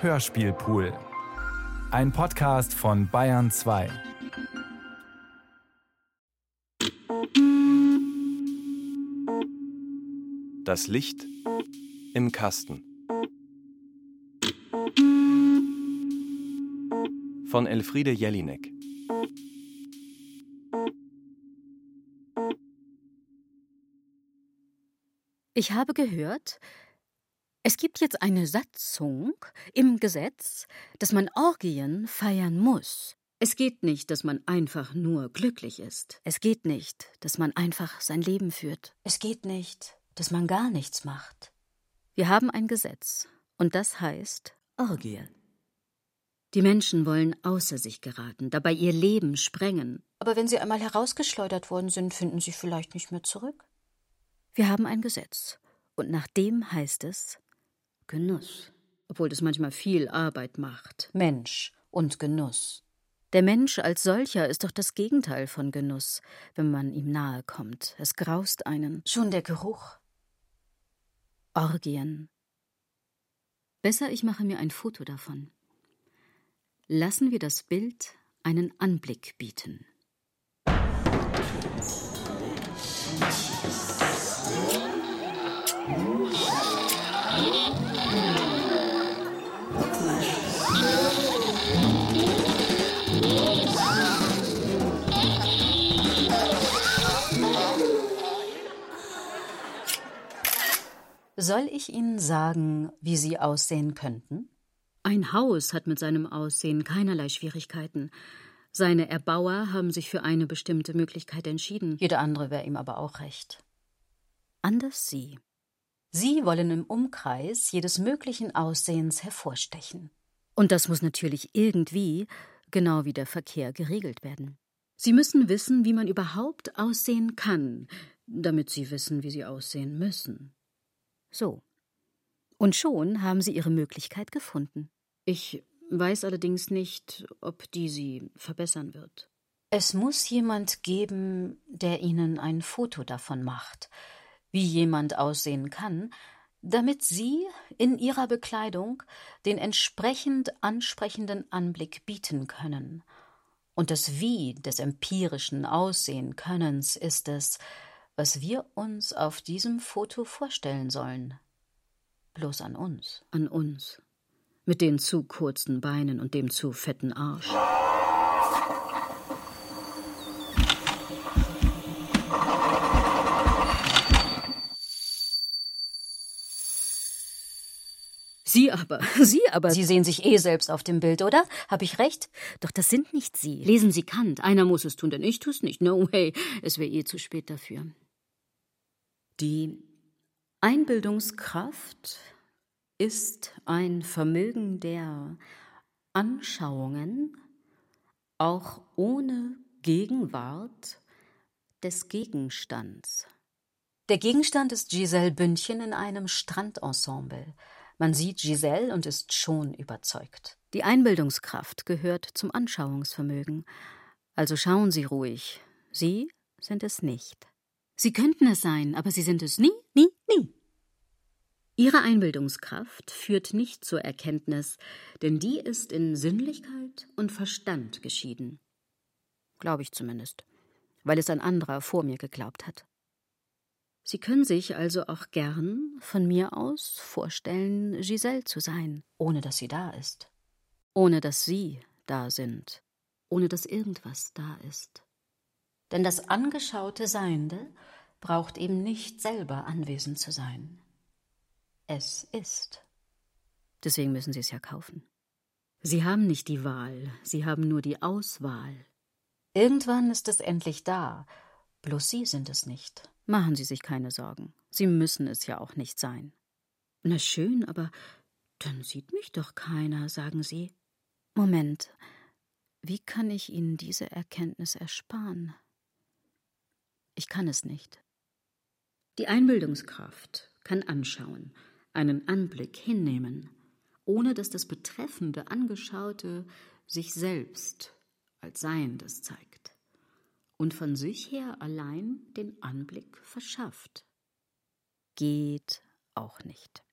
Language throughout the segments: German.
Hörspielpool. Ein Podcast von Bayern 2. Das Licht im Kasten. Von Elfriede Jelinek. Ich habe gehört, es gibt jetzt eine Satzung im Gesetz, dass man Orgien feiern muss. Es geht nicht, dass man einfach nur glücklich ist. Es geht nicht, dass man einfach sein Leben führt. Es geht nicht, dass man gar nichts macht. Wir haben ein Gesetz, und das heißt Orgie. Die Menschen wollen außer sich geraten, dabei ihr Leben sprengen. Aber wenn sie einmal herausgeschleudert worden sind, finden sie vielleicht nicht mehr zurück. Wir haben ein Gesetz, und nach dem heißt es Genuss, obwohl das manchmal viel Arbeit macht. Mensch und Genuss. Der Mensch als solcher ist doch das Gegenteil von Genuss, wenn man ihm nahe kommt. Es graust einen. Schon der Geruch. Orgien. Besser, ich mache mir ein Foto davon. Lassen wir das Bild einen Anblick bieten. Soll ich Ihnen sagen, wie Sie aussehen könnten? Ein Haus hat mit seinem Aussehen keinerlei Schwierigkeiten. Seine Erbauer haben sich für eine bestimmte Möglichkeit entschieden. Jede andere wäre ihm aber auch recht. Anders Sie. Sie wollen im Umkreis jedes möglichen Aussehens hervorstechen. Und das muss natürlich irgendwie, genau wie der Verkehr, geregelt werden. Sie müssen wissen, wie man überhaupt aussehen kann, damit Sie wissen, wie Sie aussehen müssen. So. Und schon haben Sie Ihre Möglichkeit gefunden. Ich weiß allerdings nicht, ob die Sie verbessern wird. Es muss jemand geben, der Ihnen ein Foto davon macht, wie jemand aussehen kann, damit Sie in Ihrer Bekleidung den entsprechend ansprechenden Anblick bieten können. Und das Wie des empirischen Aussehen-Könnens ist es, was wir uns auf diesem Foto vorstellen sollen. Bloß an uns. An uns. Mit den zu kurzen Beinen und dem zu fetten Arsch. Sie aber, Sie aber. Sie sehen sich eh selbst auf dem Bild, oder? Hab ich recht? Doch das sind nicht Sie. Lesen Sie Kant. Einer muss es tun, denn ich tu's nicht. No way. Es wäre eh zu spät dafür. Die Einbildungskraft ist ein Vermögen der Anschauungen, auch ohne Gegenwart des Gegenstands. Der Gegenstand ist Giselle Bündchen in einem Strandensemble. Man sieht Giselle und ist schon überzeugt. Die Einbildungskraft gehört zum Anschauungsvermögen. Also schauen Sie ruhig. Sie sind es nicht. Sie könnten es sein, aber Sie sind es nie, nie, nie. Ihre Einbildungskraft führt nicht zur Erkenntnis, denn die ist in Sinnlichkeit und Verstand geschieden. Glaube ich zumindest, weil es ein anderer vor mir geglaubt hat. Sie können sich also auch gern von mir aus vorstellen, Giselle zu sein. Ohne dass sie da ist. Ohne dass Sie da sind. Ohne dass irgendwas da ist. Denn das angeschaute Seiende braucht eben nicht selber anwesend zu sein. Es ist. Deswegen müssen Sie es ja kaufen. Sie haben nicht die Wahl, Sie haben nur die Auswahl. Irgendwann ist es endlich da, bloß Sie sind es nicht. Machen Sie sich keine Sorgen. Sie müssen es ja auch nicht sein. Na schön, aber dann sieht mich doch keiner, sagen Sie. Moment, wie kann ich Ihnen diese Erkenntnis ersparen? Ich kann es nicht. Die Einbildungskraft kann anschauen, einen Anblick hinnehmen, ohne dass das betreffende Angeschaute sich selbst als Seiendes zeigt und von sich her allein den Anblick verschafft. Geht auch nicht.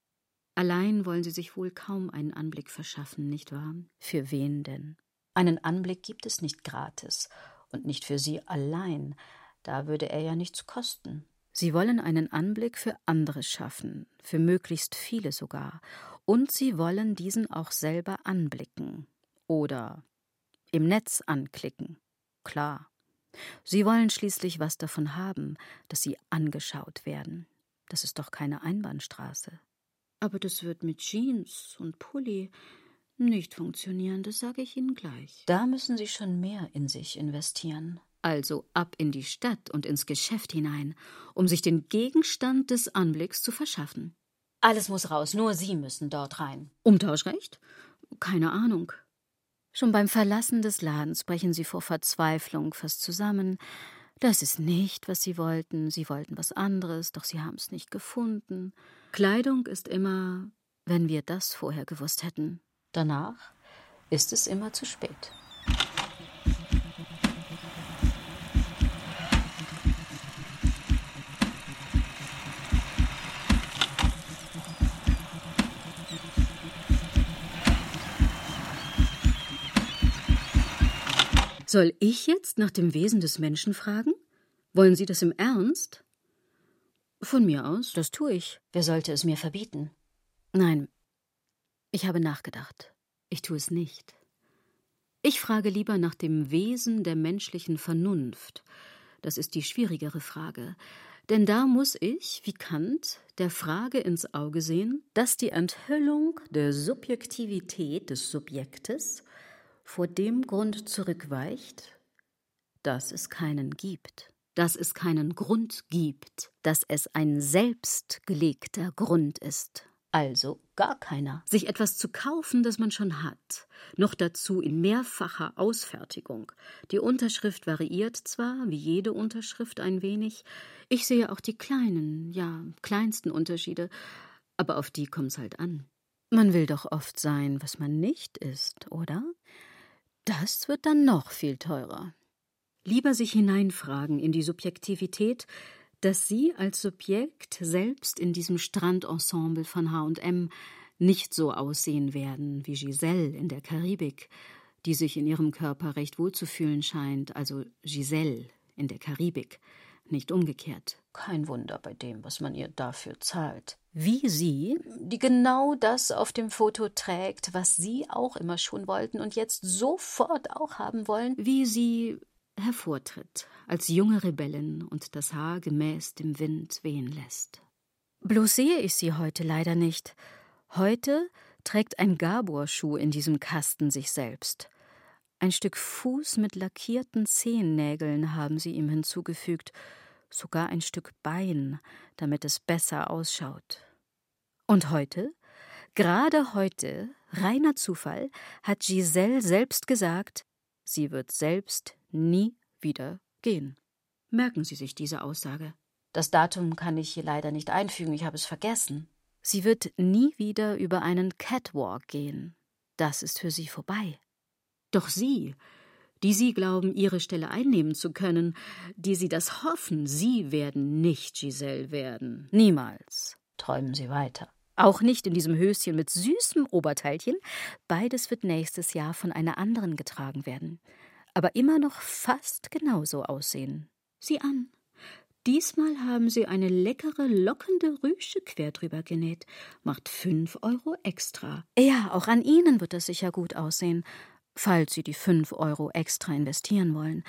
Allein wollen Sie sich wohl kaum einen Anblick verschaffen, nicht wahr? Für wen denn? Einen Anblick gibt es nicht gratis und nicht für Sie allein, da würde er ja nichts kosten. Sie wollen einen Anblick für andere schaffen, für möglichst viele sogar, und Sie wollen diesen auch selber anblicken oder im Netz anklicken. Klar. Sie wollen schließlich was davon haben, dass Sie angeschaut werden. Das ist doch keine Einbahnstraße. Aber das wird mit Jeans und Pulli nicht funktionieren, das sage ich Ihnen gleich. Da müssen Sie schon mehr in sich investieren. Also ab in die Stadt und ins Geschäft hinein, um sich den Gegenstand des Anblicks zu verschaffen. Alles muss raus, nur Sie müssen dort rein. Umtauschrecht? Keine Ahnung. Schon beim Verlassen des Ladens brechen Sie vor Verzweiflung fast zusammen. Das ist nicht, was Sie wollten. Sie wollten was anderes, doch Sie haben es nicht gefunden. Kleidung ist immer, wenn wir das vorher gewusst hätten. Danach ist es immer zu spät. Soll ich jetzt nach dem Wesen des Menschen fragen? Wollen Sie das im Ernst? Von mir aus, das tue ich. Wer sollte es mir verbieten? Nein, ich habe nachgedacht. Ich tue es nicht. Ich frage lieber nach dem Wesen der menschlichen Vernunft. Das ist die schwierigere Frage. Denn da muss ich, wie Kant, der Frage ins Auge sehen, dass die Enthüllung der Subjektivität des Subjektes vor dem Grund zurückweicht, dass es keinen gibt, dass es keinen Grund gibt, dass es ein selbstgelegter Grund ist. Also gar keiner. Sich etwas zu kaufen, das man schon hat, noch dazu in mehrfacher Ausfertigung. Die Unterschrift variiert zwar, wie jede Unterschrift ein wenig, ich sehe auch die kleinen, ja, kleinsten Unterschiede, aber auf die kommt's halt an. Man will doch oft sein, was man nicht ist, oder? Das wird dann noch viel teurer. Lieber sich hineinfragen in die Subjektivität, dass Sie als Subjekt selbst in diesem Strandensemble von H&M nicht so aussehen werden wie Giselle in der Karibik, die sich in ihrem Körper recht wohl zu fühlen scheint, also Giselle in der Karibik, nicht umgekehrt. Kein Wunder bei dem, was man ihr dafür zahlt. Wie Sie, die genau das auf dem Foto trägt, was Sie auch immer schon wollten und jetzt sofort auch haben wollen, wie Sie hervortritt als junge Rebellin und das Haar gemäß dem Wind wehen lässt. Bloß sehe ich sie heute leider nicht. Heute trägt ein Gabor-Schuh in diesem Kasten sich selbst. Ein Stück Fuß mit lackierten Zehennägeln haben sie ihm hinzugefügt, sogar ein Stück Bein, damit es besser ausschaut. Und heute, gerade heute, reiner Zufall, hat Giselle selbst gesagt, sie wird selbst nie wieder gehen. Merken Sie sich diese Aussage. Das Datum kann ich hier leider nicht einfügen, ich habe es vergessen. Sie wird nie wieder über einen Catwalk gehen. Das ist für sie vorbei. Doch Sie, die Sie glauben, Ihre Stelle einnehmen zu können, die Sie das hoffen, Sie werden nicht Giselle werden. Niemals. Träumen Sie weiter. Auch nicht in diesem Höschen mit süßem Oberteilchen. Beides wird nächstes Jahr von einer anderen getragen werden. Aber immer noch fast genauso aussehen. Sieh an. Diesmal haben sie eine leckere, lockende Rüsche quer drüber genäht. Macht fünf Euro extra. Ja, auch an Ihnen wird das sicher gut aussehen, falls Sie die fünf Euro extra investieren wollen.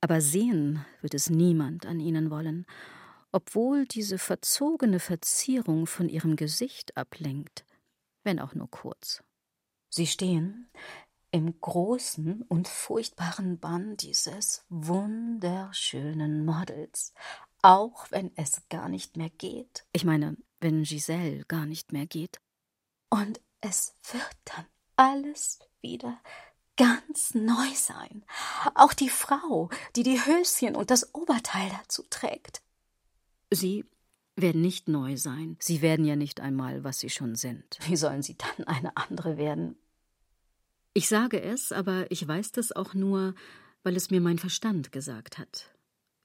Aber sehen wird es niemand an Ihnen wollen obwohl diese verzogene Verzierung von ihrem Gesicht ablenkt, wenn auch nur kurz. Sie stehen im großen und furchtbaren Bann dieses wunderschönen Models, auch wenn es gar nicht mehr geht. Ich meine, wenn Giselle gar nicht mehr geht. Und es wird dann alles wieder ganz neu sein. Auch die Frau, die die Höschen und das Oberteil dazu trägt. Sie werden nicht neu sein. Sie werden ja nicht einmal, was sie schon sind. Wie sollen sie dann eine andere werden? Ich sage es, aber ich weiß das auch nur, weil es mir mein Verstand gesagt hat.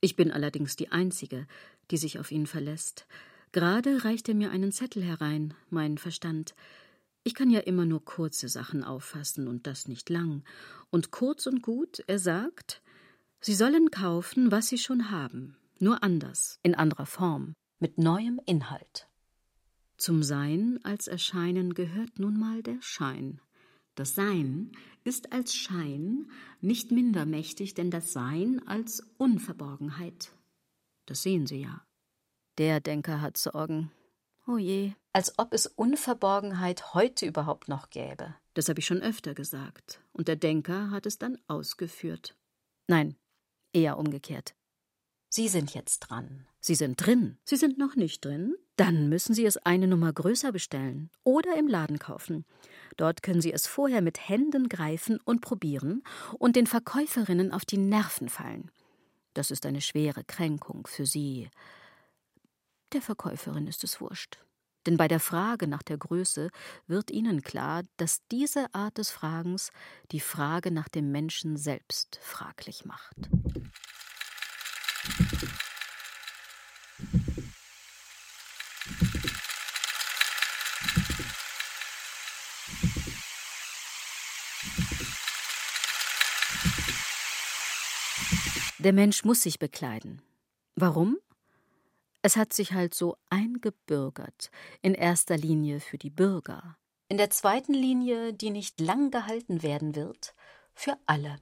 Ich bin allerdings die Einzige, die sich auf ihn verlässt. Gerade reicht er mir einen Zettel herein, mein Verstand. Ich kann ja immer nur kurze Sachen auffassen und das nicht lang. Und kurz und gut, er sagt, Sie sollen kaufen, was Sie schon haben, nur anders, in anderer Form, mit neuem Inhalt. Zum Sein als Erscheinen gehört nun mal der Schein. Das Sein ist als Schein nicht minder mächtig, denn das Sein als Unverborgenheit. Das sehen Sie ja. Der Denker hat Sorgen. Oh je. Als ob es Unverborgenheit heute überhaupt noch gäbe. Das habe ich schon öfter gesagt. Und der Denker hat es dann ausgeführt. Nein, eher umgekehrt. Sie sind jetzt dran. Sie sind drin. Sie sind noch nicht drin? Dann müssen Sie es eine Nummer größer bestellen oder im Laden kaufen. Dort können Sie es vorher mit Händen greifen und probieren und den Verkäuferinnen auf die Nerven fallen. Das ist eine schwere Kränkung für Sie. Der Verkäuferin ist es wurscht. Denn bei der Frage nach der Größe wird Ihnen klar, dass diese Art des Fragens die Frage nach dem Menschen selbst fraglich macht. Der Mensch muss sich bekleiden. Warum? Es hat sich halt so eingebürgert, in erster Linie für die Bürger. In der zweiten Linie, die nicht lang gehalten werden wird, für alle.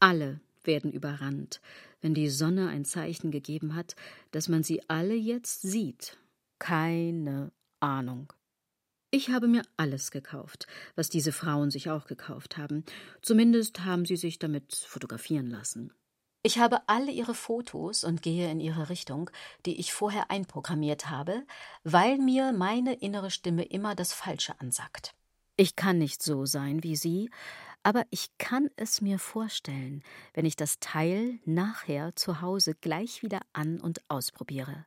Alle werden überrannt, wenn die Sonne ein Zeichen gegeben hat, dass man sie alle jetzt sieht. Keine Ahnung. Ich habe mir alles gekauft, was diese Frauen sich auch gekauft haben. Zumindest haben sie sich damit fotografieren lassen. Ich habe alle ihre Fotos und gehe in ihre Richtung, die ich vorher einprogrammiert habe, weil mir meine innere Stimme immer das Falsche ansagt. Ich kann nicht so sein wie Sie, aber ich kann es mir vorstellen, wenn ich das Teil nachher zu Hause gleich wieder an und ausprobiere.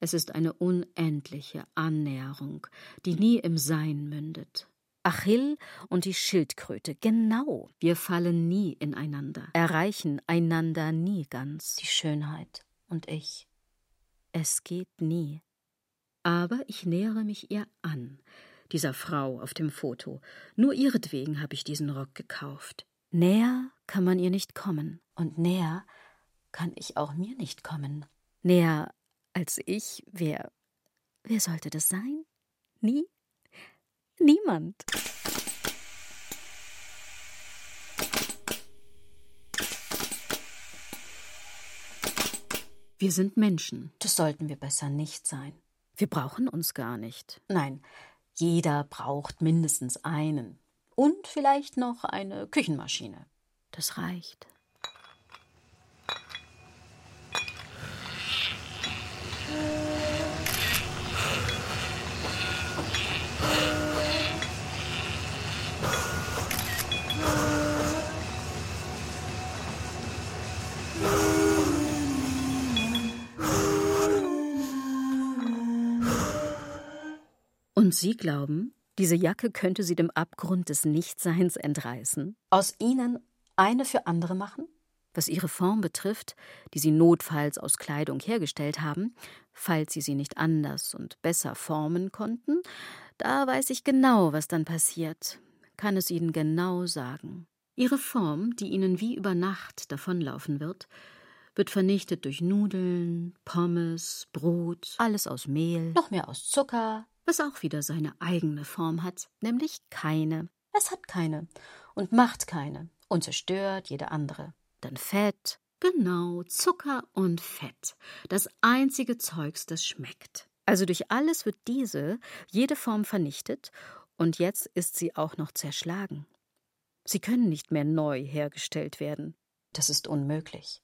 Es ist eine unendliche Annäherung, die nie im Sein mündet. Achill und die Schildkröte, genau. Wir fallen nie ineinander, erreichen einander nie ganz. Die Schönheit und ich. Es geht nie. Aber ich nähere mich ihr an, dieser Frau auf dem Foto. Nur ihretwegen habe ich diesen Rock gekauft. Näher kann man ihr nicht kommen. Und näher kann ich auch mir nicht kommen. Näher als ich, wer. Wer sollte das sein? Nie? Niemand. Wir sind Menschen. Das sollten wir besser nicht sein. Wir brauchen uns gar nicht. Nein, jeder braucht mindestens einen. Und vielleicht noch eine Küchenmaschine. Das reicht. Und Sie glauben, diese Jacke könnte Sie dem Abgrund des Nichtseins entreißen? Aus Ihnen eine für andere machen? Was Ihre Form betrifft, die Sie notfalls aus Kleidung hergestellt haben, falls Sie sie nicht anders und besser formen konnten, da weiß ich genau, was dann passiert, kann es Ihnen genau sagen. Ihre Form, die Ihnen wie über Nacht davonlaufen wird, wird vernichtet durch Nudeln, Pommes, Brot, alles aus Mehl, noch mehr aus Zucker, was auch wieder seine eigene Form hat, nämlich keine. Es hat keine und macht keine und zerstört jede andere. Dann Fett. Genau, Zucker und Fett. Das einzige Zeugs, das schmeckt. Also durch alles wird diese, jede Form vernichtet, und jetzt ist sie auch noch zerschlagen. Sie können nicht mehr neu hergestellt werden. Das ist unmöglich.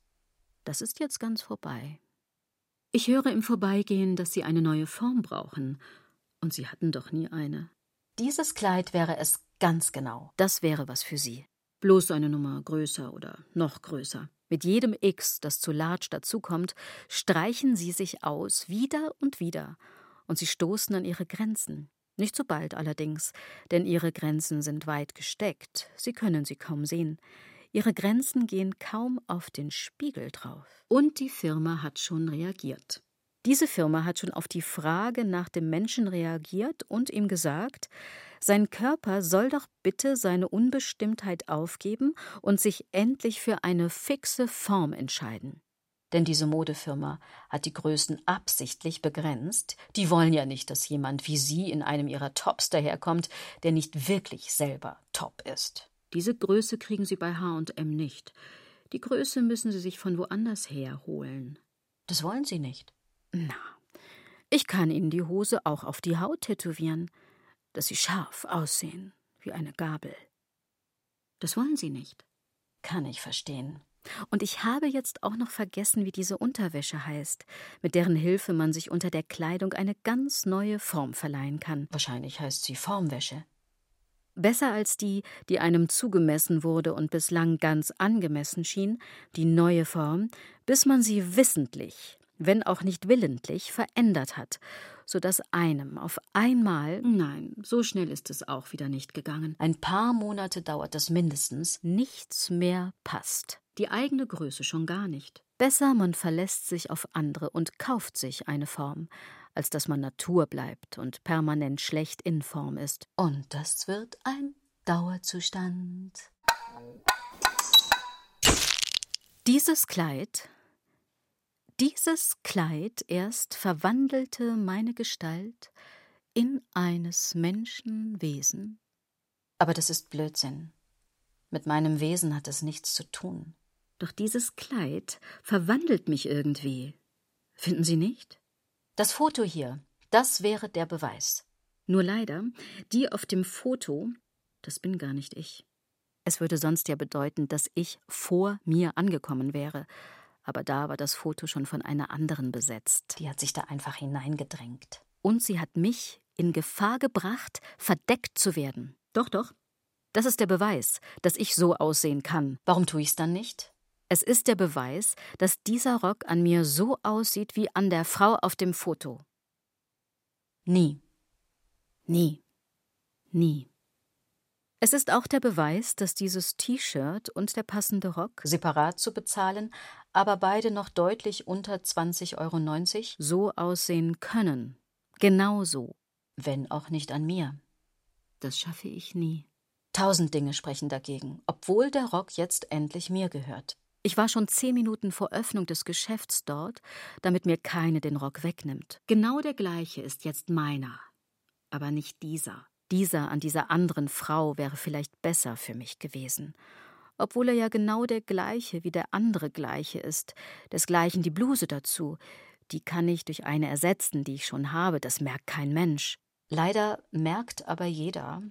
Das ist jetzt ganz vorbei. Ich höre im Vorbeigehen, dass Sie eine neue Form brauchen, und Sie hatten doch nie eine. Dieses Kleid wäre es ganz genau. Das wäre was für Sie. Bloß eine Nummer größer oder noch größer. Mit jedem X, das zu large dazukommt, streichen Sie sich aus, wieder und wieder, und Sie stoßen an Ihre Grenzen. Nicht so bald allerdings, denn Ihre Grenzen sind weit gesteckt, Sie können sie kaum sehen. Ihre Grenzen gehen kaum auf den Spiegel drauf. Und die Firma hat schon reagiert. Diese Firma hat schon auf die Frage nach dem Menschen reagiert und ihm gesagt, sein Körper soll doch bitte seine Unbestimmtheit aufgeben und sich endlich für eine fixe Form entscheiden. Denn diese Modefirma hat die Größen absichtlich begrenzt. Die wollen ja nicht, dass jemand wie Sie in einem ihrer Tops daherkommt, der nicht wirklich selber top ist. Diese Größe kriegen Sie bei HM nicht. Die Größe müssen Sie sich von woanders herholen. Das wollen Sie nicht. Na, ich kann Ihnen die Hose auch auf die Haut tätowieren, dass Sie scharf aussehen, wie eine Gabel. Das wollen Sie nicht. Kann ich verstehen. Und ich habe jetzt auch noch vergessen, wie diese Unterwäsche heißt, mit deren Hilfe man sich unter der Kleidung eine ganz neue Form verleihen kann. Wahrscheinlich heißt sie Formwäsche. Besser als die, die einem zugemessen wurde und bislang ganz angemessen schien, die neue Form, bis man sie wissentlich, wenn auch nicht willentlich, verändert hat, so dass einem auf einmal nein, so schnell ist es auch wieder nicht gegangen. Ein paar Monate dauert das mindestens, nichts mehr passt. Die eigene Größe schon gar nicht. Besser man verlässt sich auf andere und kauft sich eine Form, als dass man Natur bleibt und permanent schlecht in Form ist. Und das wird ein Dauerzustand. Dieses Kleid dieses Kleid erst verwandelte meine Gestalt in eines Menschen Wesen. Aber das ist Blödsinn. Mit meinem Wesen hat es nichts zu tun. Doch dieses Kleid verwandelt mich irgendwie. Finden Sie nicht? Das Foto hier, das wäre der Beweis. Nur leider, die auf dem Foto, das bin gar nicht ich. Es würde sonst ja bedeuten, dass ich vor mir angekommen wäre, aber da war das Foto schon von einer anderen besetzt. Die hat sich da einfach hineingedrängt. Und sie hat mich in Gefahr gebracht, verdeckt zu werden. Doch, doch. Das ist der Beweis, dass ich so aussehen kann. Warum tue ich's dann nicht? Es ist der Beweis, dass dieser Rock an mir so aussieht wie an der Frau auf dem Foto. Nie. Nie. Nie. Es ist auch der Beweis, dass dieses T-Shirt und der passende Rock separat zu bezahlen, aber beide noch deutlich unter 20,90 Euro so aussehen können. Genau so. Wenn auch nicht an mir. Das schaffe ich nie. Tausend Dinge sprechen dagegen, obwohl der Rock jetzt endlich mir gehört. Ich war schon zehn Minuten vor Öffnung des Geschäfts dort, damit mir keine den Rock wegnimmt. Genau der gleiche ist jetzt meiner, aber nicht dieser. Dieser an dieser anderen Frau wäre vielleicht besser für mich gewesen, obwohl er ja genau der gleiche wie der andere gleiche ist, desgleichen die Bluse dazu, die kann ich durch eine ersetzen, die ich schon habe, das merkt kein Mensch. Leider merkt aber jeder,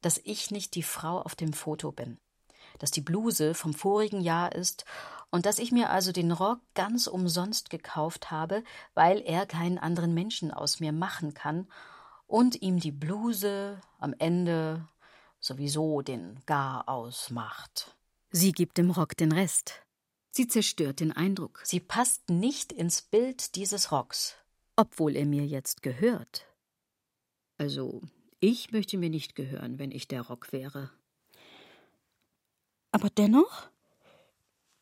dass ich nicht die Frau auf dem Foto bin, dass die Bluse vom vorigen Jahr ist und dass ich mir also den Rock ganz umsonst gekauft habe, weil er keinen anderen Menschen aus mir machen kann und ihm die Bluse am Ende sowieso den Gar ausmacht. Sie gibt dem Rock den Rest. Sie zerstört den Eindruck. Sie passt nicht ins Bild dieses Rocks. Obwohl er mir jetzt gehört. Also, ich möchte mir nicht gehören, wenn ich der Rock wäre. Aber dennoch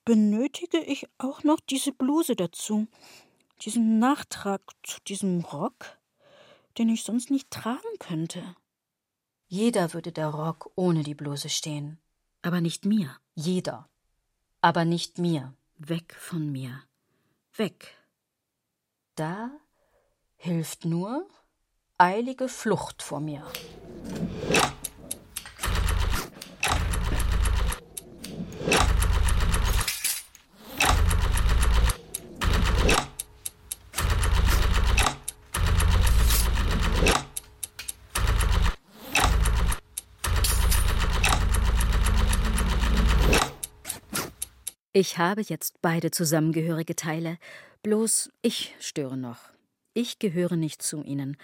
benötige ich auch noch diese Bluse dazu, diesen Nachtrag zu diesem Rock den ich sonst nicht tragen könnte. Jeder würde der Rock ohne die Bluse stehen. Aber nicht mir. Jeder. Aber nicht mir. Weg von mir. Weg. Da hilft nur eilige Flucht vor mir. Ich habe jetzt beide zusammengehörige Teile, bloß ich störe noch. Ich gehöre nicht zu ihnen.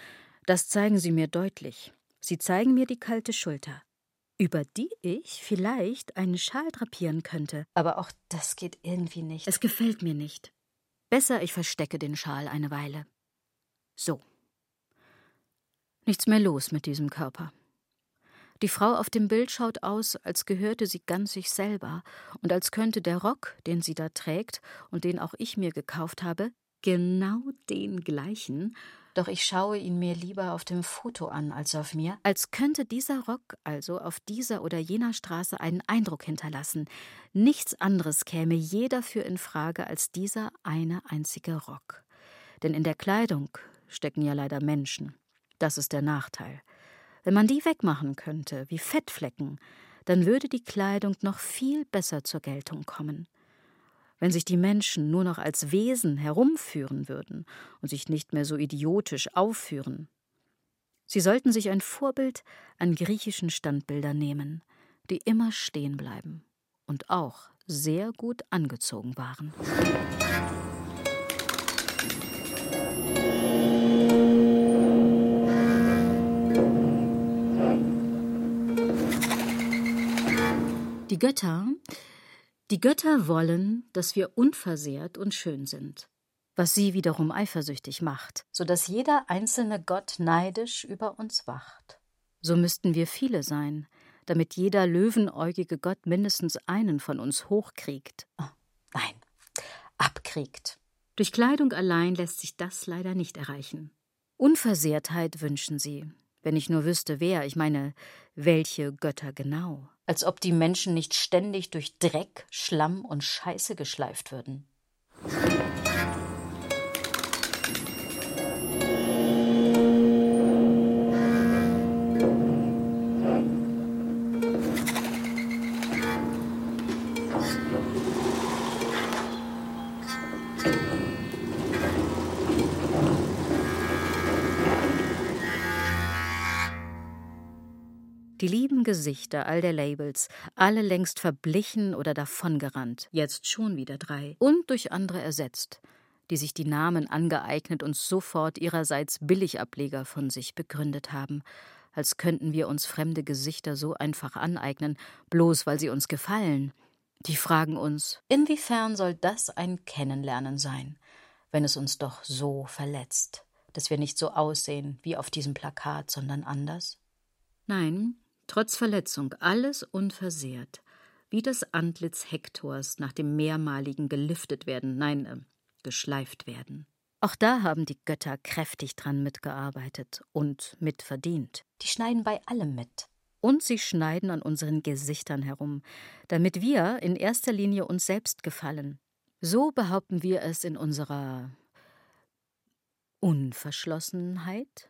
Das zeigen sie mir deutlich. Sie zeigen mir die kalte Schulter, über die ich vielleicht einen Schal drapieren könnte. Aber auch das geht irgendwie nicht. Es gefällt mir nicht. Besser, ich verstecke den Schal eine Weile. So. Nichts mehr los mit diesem Körper. Die Frau auf dem Bild schaut aus, als gehörte sie ganz sich selber und als könnte der Rock, den sie da trägt und den auch ich mir gekauft habe, genau den gleichen, doch ich schaue ihn mir lieber auf dem Foto an als auf mir. Als könnte dieser Rock also auf dieser oder jener Straße einen Eindruck hinterlassen. Nichts anderes käme je dafür in Frage als dieser eine einzige Rock. Denn in der Kleidung stecken ja leider Menschen. Das ist der Nachteil. Wenn man die wegmachen könnte, wie Fettflecken, dann würde die Kleidung noch viel besser zur Geltung kommen. Wenn sich die Menschen nur noch als Wesen herumführen würden und sich nicht mehr so idiotisch aufführen. Sie sollten sich ein Vorbild an griechischen Standbildern nehmen, die immer stehen bleiben und auch sehr gut angezogen waren. Die Götter, die Götter wollen, dass wir unversehrt und schön sind, was sie wiederum eifersüchtig macht, so dass jeder einzelne Gott neidisch über uns wacht. So müssten wir viele sein, damit jeder löwenäugige Gott mindestens einen von uns hochkriegt. Oh, nein, abkriegt. Durch Kleidung allein lässt sich das leider nicht erreichen. Unversehrtheit wünschen sie, wenn ich nur wüsste, wer, ich meine, welche Götter genau als ob die Menschen nicht ständig durch Dreck, Schlamm und Scheiße geschleift würden. Die lieben Gesichter all der Labels, alle längst verblichen oder davongerannt, jetzt schon wieder drei, und durch andere ersetzt, die sich die Namen angeeignet und sofort ihrerseits Billigableger von sich begründet haben, als könnten wir uns fremde Gesichter so einfach aneignen, bloß weil sie uns gefallen. Die fragen uns, inwiefern soll das ein Kennenlernen sein, wenn es uns doch so verletzt, dass wir nicht so aussehen wie auf diesem Plakat, sondern anders? Nein, trotz Verletzung alles unversehrt, wie das Antlitz Hektors nach dem mehrmaligen gelüftet werden, nein, äh, geschleift werden. Auch da haben die Götter kräftig dran mitgearbeitet und mitverdient. Die schneiden bei allem mit. Und sie schneiden an unseren Gesichtern herum, damit wir in erster Linie uns selbst gefallen. So behaupten wir es in unserer Unverschlossenheit.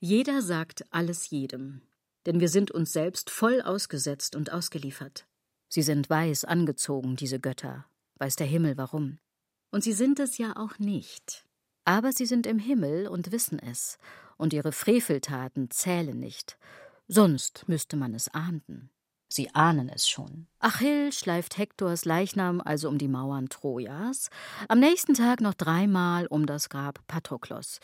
Jeder sagt alles jedem, denn wir sind uns selbst voll ausgesetzt und ausgeliefert. Sie sind weiß angezogen, diese Götter, weiß der Himmel warum. Und sie sind es ja auch nicht. Aber sie sind im Himmel und wissen es, und ihre Freveltaten zählen nicht, sonst müsste man es ahnden. Sie ahnen es schon. Achill schleift Hektors Leichnam also um die Mauern Trojas, am nächsten Tag noch dreimal um das Grab Patroklos.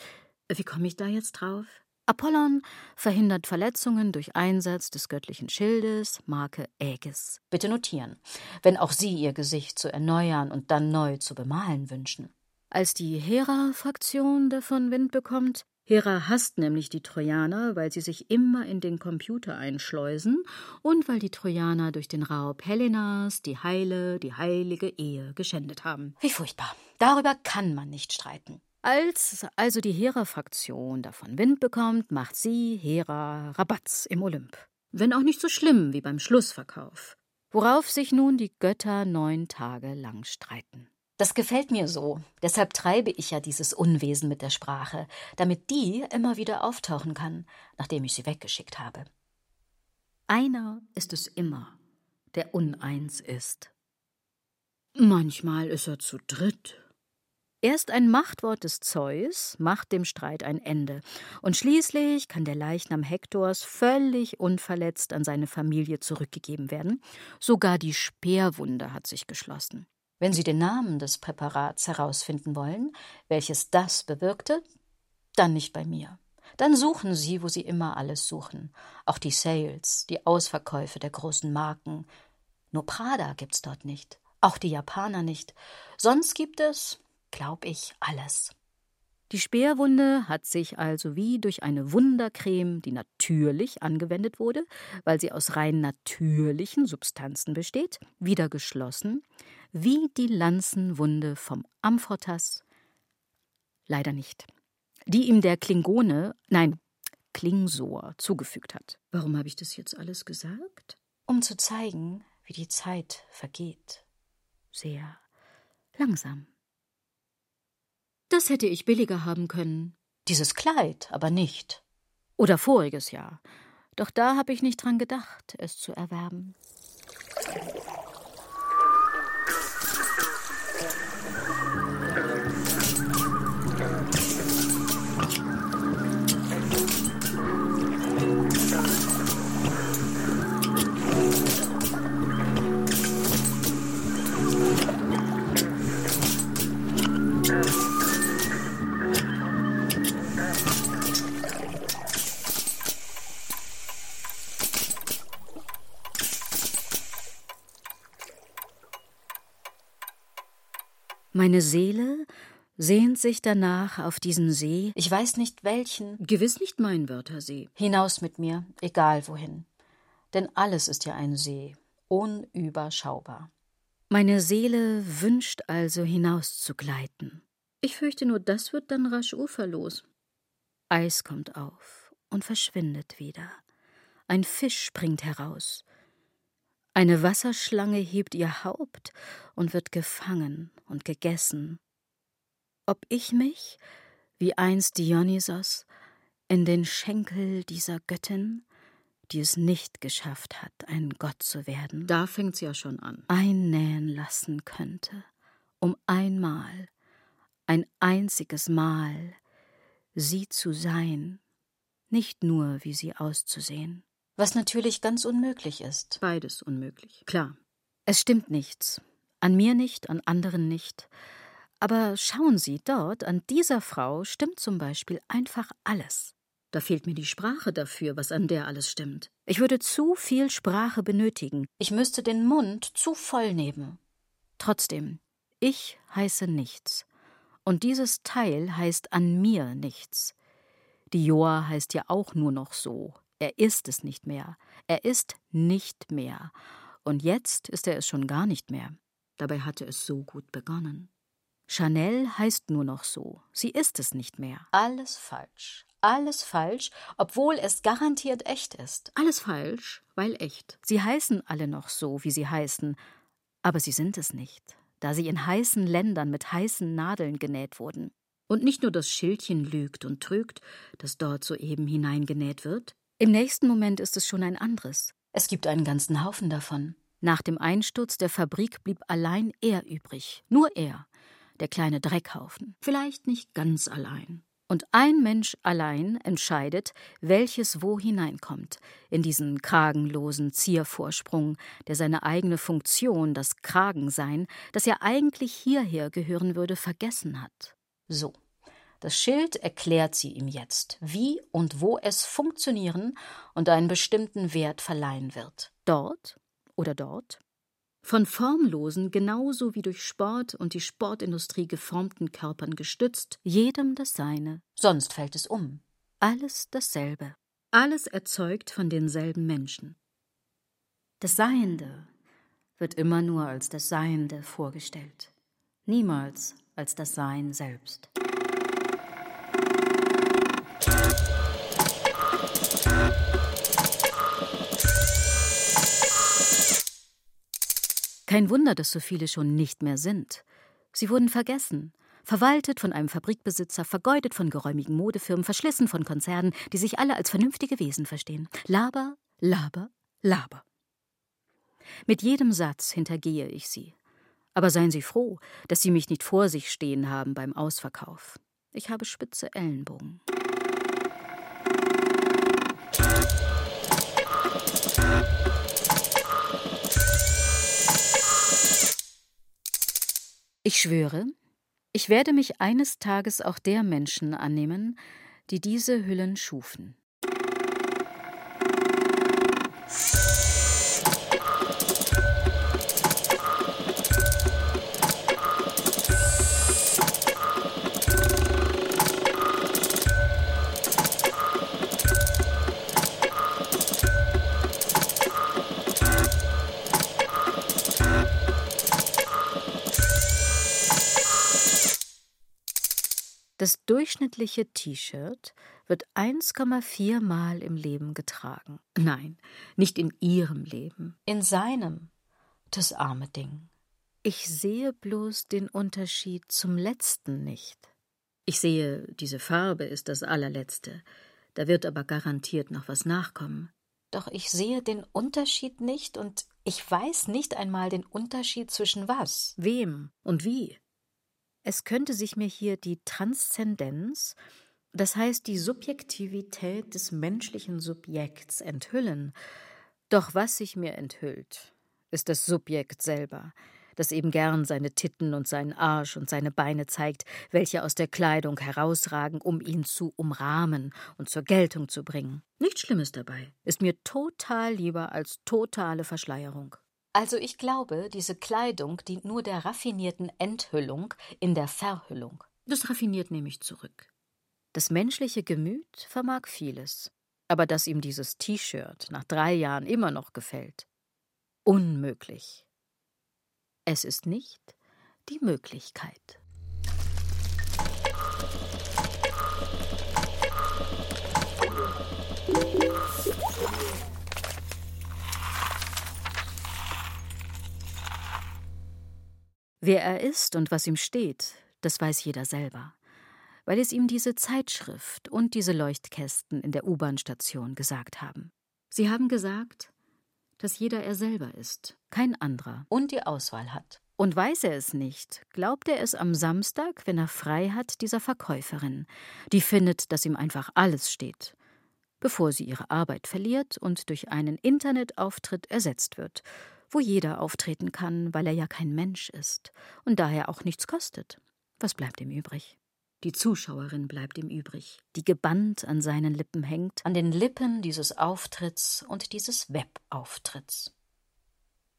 Wie komme ich da jetzt drauf? Apollon verhindert Verletzungen durch Einsatz des göttlichen Schildes, Marke Aegis. Bitte notieren, wenn auch Sie Ihr Gesicht zu erneuern und dann neu zu bemalen wünschen. Als die Hera-Fraktion davon Wind bekommt, Hera hasst nämlich die Trojaner, weil sie sich immer in den Computer einschleusen und weil die Trojaner durch den Raub Helenas die heile, die heilige Ehe geschändet haben. Wie furchtbar. Darüber kann man nicht streiten. Als also die Hera-Fraktion davon Wind bekommt, macht sie, Hera, Rabatz im Olymp. Wenn auch nicht so schlimm wie beim Schlussverkauf. Worauf sich nun die Götter neun Tage lang streiten. Das gefällt mir so. Deshalb treibe ich ja dieses Unwesen mit der Sprache, damit die immer wieder auftauchen kann, nachdem ich sie weggeschickt habe. Einer ist es immer, der uneins ist. Manchmal ist er zu dritt Erst ein Machtwort des Zeus macht dem Streit ein Ende, und schließlich kann der Leichnam Hektors völlig unverletzt an seine Familie zurückgegeben werden. Sogar die Speerwunde hat sich geschlossen. Wenn Sie den Namen des Präparats herausfinden wollen, welches das bewirkte, dann nicht bei mir. Dann suchen Sie, wo Sie immer alles suchen. Auch die Sales, die Ausverkäufe der großen Marken. Nur Prada gibt's dort nicht. Auch die Japaner nicht. Sonst gibt es glaub ich, alles. Die Speerwunde hat sich also wie durch eine Wundercreme, die natürlich angewendet wurde, weil sie aus rein natürlichen Substanzen besteht, wieder geschlossen, wie die Lanzenwunde vom Amphotas. Leider nicht. Die ihm der Klingone, nein, Klingsor zugefügt hat. Warum habe ich das jetzt alles gesagt? Um zu zeigen, wie die Zeit vergeht. Sehr langsam. Das hätte ich billiger haben können. Dieses Kleid aber nicht. Oder voriges Jahr. Doch da habe ich nicht dran gedacht, es zu erwerben. Meine Seele sehnt sich danach auf diesen See. Ich weiß nicht welchen. Gewiss nicht mein Wörthersee. Hinaus mit mir, egal wohin. Denn alles ist ja ein See, unüberschaubar. Meine Seele wünscht also hinauszugleiten. Ich fürchte nur, das wird dann rasch uferlos. Eis kommt auf und verschwindet wieder. Ein Fisch springt heraus. Eine Wasserschlange hebt ihr Haupt und wird gefangen und gegessen. Ob ich mich, wie einst Dionysos, in den Schenkel dieser Göttin, die es nicht geschafft hat, ein Gott zu werden, da fängt's ja schon an, einnähen lassen könnte, um einmal, ein einziges Mal, sie zu sein, nicht nur wie sie auszusehen. Was natürlich ganz unmöglich ist. Beides unmöglich, klar. Es stimmt nichts. An mir nicht, an anderen nicht. Aber schauen Sie, dort, an dieser Frau stimmt zum Beispiel einfach alles. Da fehlt mir die Sprache dafür, was an der alles stimmt. Ich würde zu viel Sprache benötigen. Ich müsste den Mund zu voll nehmen. Trotzdem, ich heiße nichts. Und dieses Teil heißt an mir nichts. Die Joa heißt ja auch nur noch so, er ist es nicht mehr. Er ist nicht mehr. Und jetzt ist er es schon gar nicht mehr. Dabei hatte es so gut begonnen. Chanel heißt nur noch so. Sie ist es nicht mehr. Alles falsch. Alles falsch, obwohl es garantiert echt ist. Alles falsch, weil echt. Sie heißen alle noch so, wie sie heißen, aber sie sind es nicht, da sie in heißen Ländern mit heißen Nadeln genäht wurden. Und nicht nur das Schildchen lügt und trügt, das dort soeben hineingenäht wird, im nächsten Moment ist es schon ein anderes. Es gibt einen ganzen Haufen davon. Nach dem Einsturz der Fabrik blieb allein er übrig. Nur er. Der kleine Dreckhaufen. Vielleicht nicht ganz allein. Und ein Mensch allein entscheidet, welches wo hineinkommt, in diesen kragenlosen Ziervorsprung, der seine eigene Funktion, das Kragensein, das ja eigentlich hierher gehören würde, vergessen hat. So. Das Schild erklärt sie ihm jetzt, wie und wo es funktionieren und einen bestimmten Wert verleihen wird. Dort oder dort? Von formlosen, genauso wie durch Sport und die Sportindustrie geformten Körpern gestützt, jedem das Seine. Sonst fällt es um. Alles dasselbe. Alles erzeugt von denselben Menschen. Das Seiende wird immer nur als das Seiende vorgestellt, niemals als das Sein selbst. Kein Wunder, dass so viele schon nicht mehr sind. Sie wurden vergessen, verwaltet von einem Fabrikbesitzer, vergeudet von geräumigen Modefirmen, verschlissen von Konzernen, die sich alle als vernünftige Wesen verstehen. Laber, Laber, Laber. Mit jedem Satz hintergehe ich sie. Aber seien Sie froh, dass Sie mich nicht vor sich stehen haben beim Ausverkauf. Ich habe spitze Ellenbogen. Ich schwöre, ich werde mich eines Tages auch der Menschen annehmen, die diese Hüllen schufen. Das durchschnittliche T-Shirt wird 1,4 Mal im Leben getragen. Nein, nicht in ihrem Leben. In seinem. Das arme Ding. Ich sehe bloß den Unterschied zum letzten nicht. Ich sehe, diese Farbe ist das allerletzte. Da wird aber garantiert noch was nachkommen. Doch ich sehe den Unterschied nicht und ich weiß nicht einmal den Unterschied zwischen was. Wem und wie. Es könnte sich mir hier die Transzendenz, das heißt die Subjektivität des menschlichen Subjekts, enthüllen. Doch was sich mir enthüllt, ist das Subjekt selber, das eben gern seine Titten und seinen Arsch und seine Beine zeigt, welche aus der Kleidung herausragen, um ihn zu umrahmen und zur Geltung zu bringen. Nichts Schlimmes dabei, ist mir total lieber als totale Verschleierung. Also ich glaube, diese Kleidung dient nur der raffinierten Enthüllung in der Verhüllung. Das raffiniert nehme ich zurück. Das menschliche Gemüt vermag vieles, aber dass ihm dieses T-Shirt nach drei Jahren immer noch gefällt. Unmöglich. Es ist nicht die Möglichkeit. Wer er ist und was ihm steht, das weiß jeder selber, weil es ihm diese Zeitschrift und diese Leuchtkästen in der U-Bahn-Station gesagt haben. Sie haben gesagt, dass jeder er selber ist, kein anderer. Und die Auswahl hat. Und weiß er es nicht, glaubt er es am Samstag, wenn er frei hat, dieser Verkäuferin, die findet, dass ihm einfach alles steht, bevor sie ihre Arbeit verliert und durch einen Internetauftritt ersetzt wird wo jeder auftreten kann, weil er ja kein Mensch ist und daher auch nichts kostet. Was bleibt ihm übrig? Die Zuschauerin bleibt ihm übrig, die gebannt an seinen Lippen hängt, an den Lippen dieses Auftritts und dieses Webauftritts.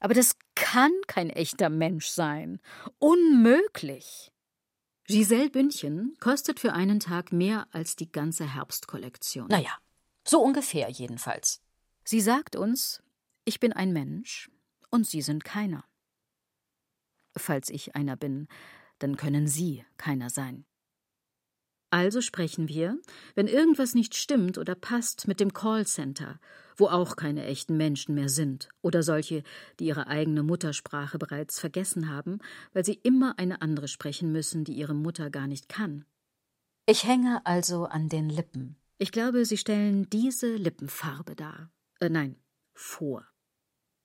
Aber das kann kein echter Mensch sein. Unmöglich. Giselle Bündchen kostet für einen Tag mehr als die ganze Herbstkollektion. Naja, so ungefähr jedenfalls. Sie sagt uns, ich bin ein Mensch, und Sie sind keiner. Falls ich einer bin, dann können Sie keiner sein. Also sprechen wir, wenn irgendwas nicht stimmt oder passt, mit dem Callcenter, wo auch keine echten Menschen mehr sind oder solche, die ihre eigene Muttersprache bereits vergessen haben, weil sie immer eine andere sprechen müssen, die ihre Mutter gar nicht kann. Ich hänge also an den Lippen. Ich glaube, Sie stellen diese Lippenfarbe dar. Äh, nein, vor.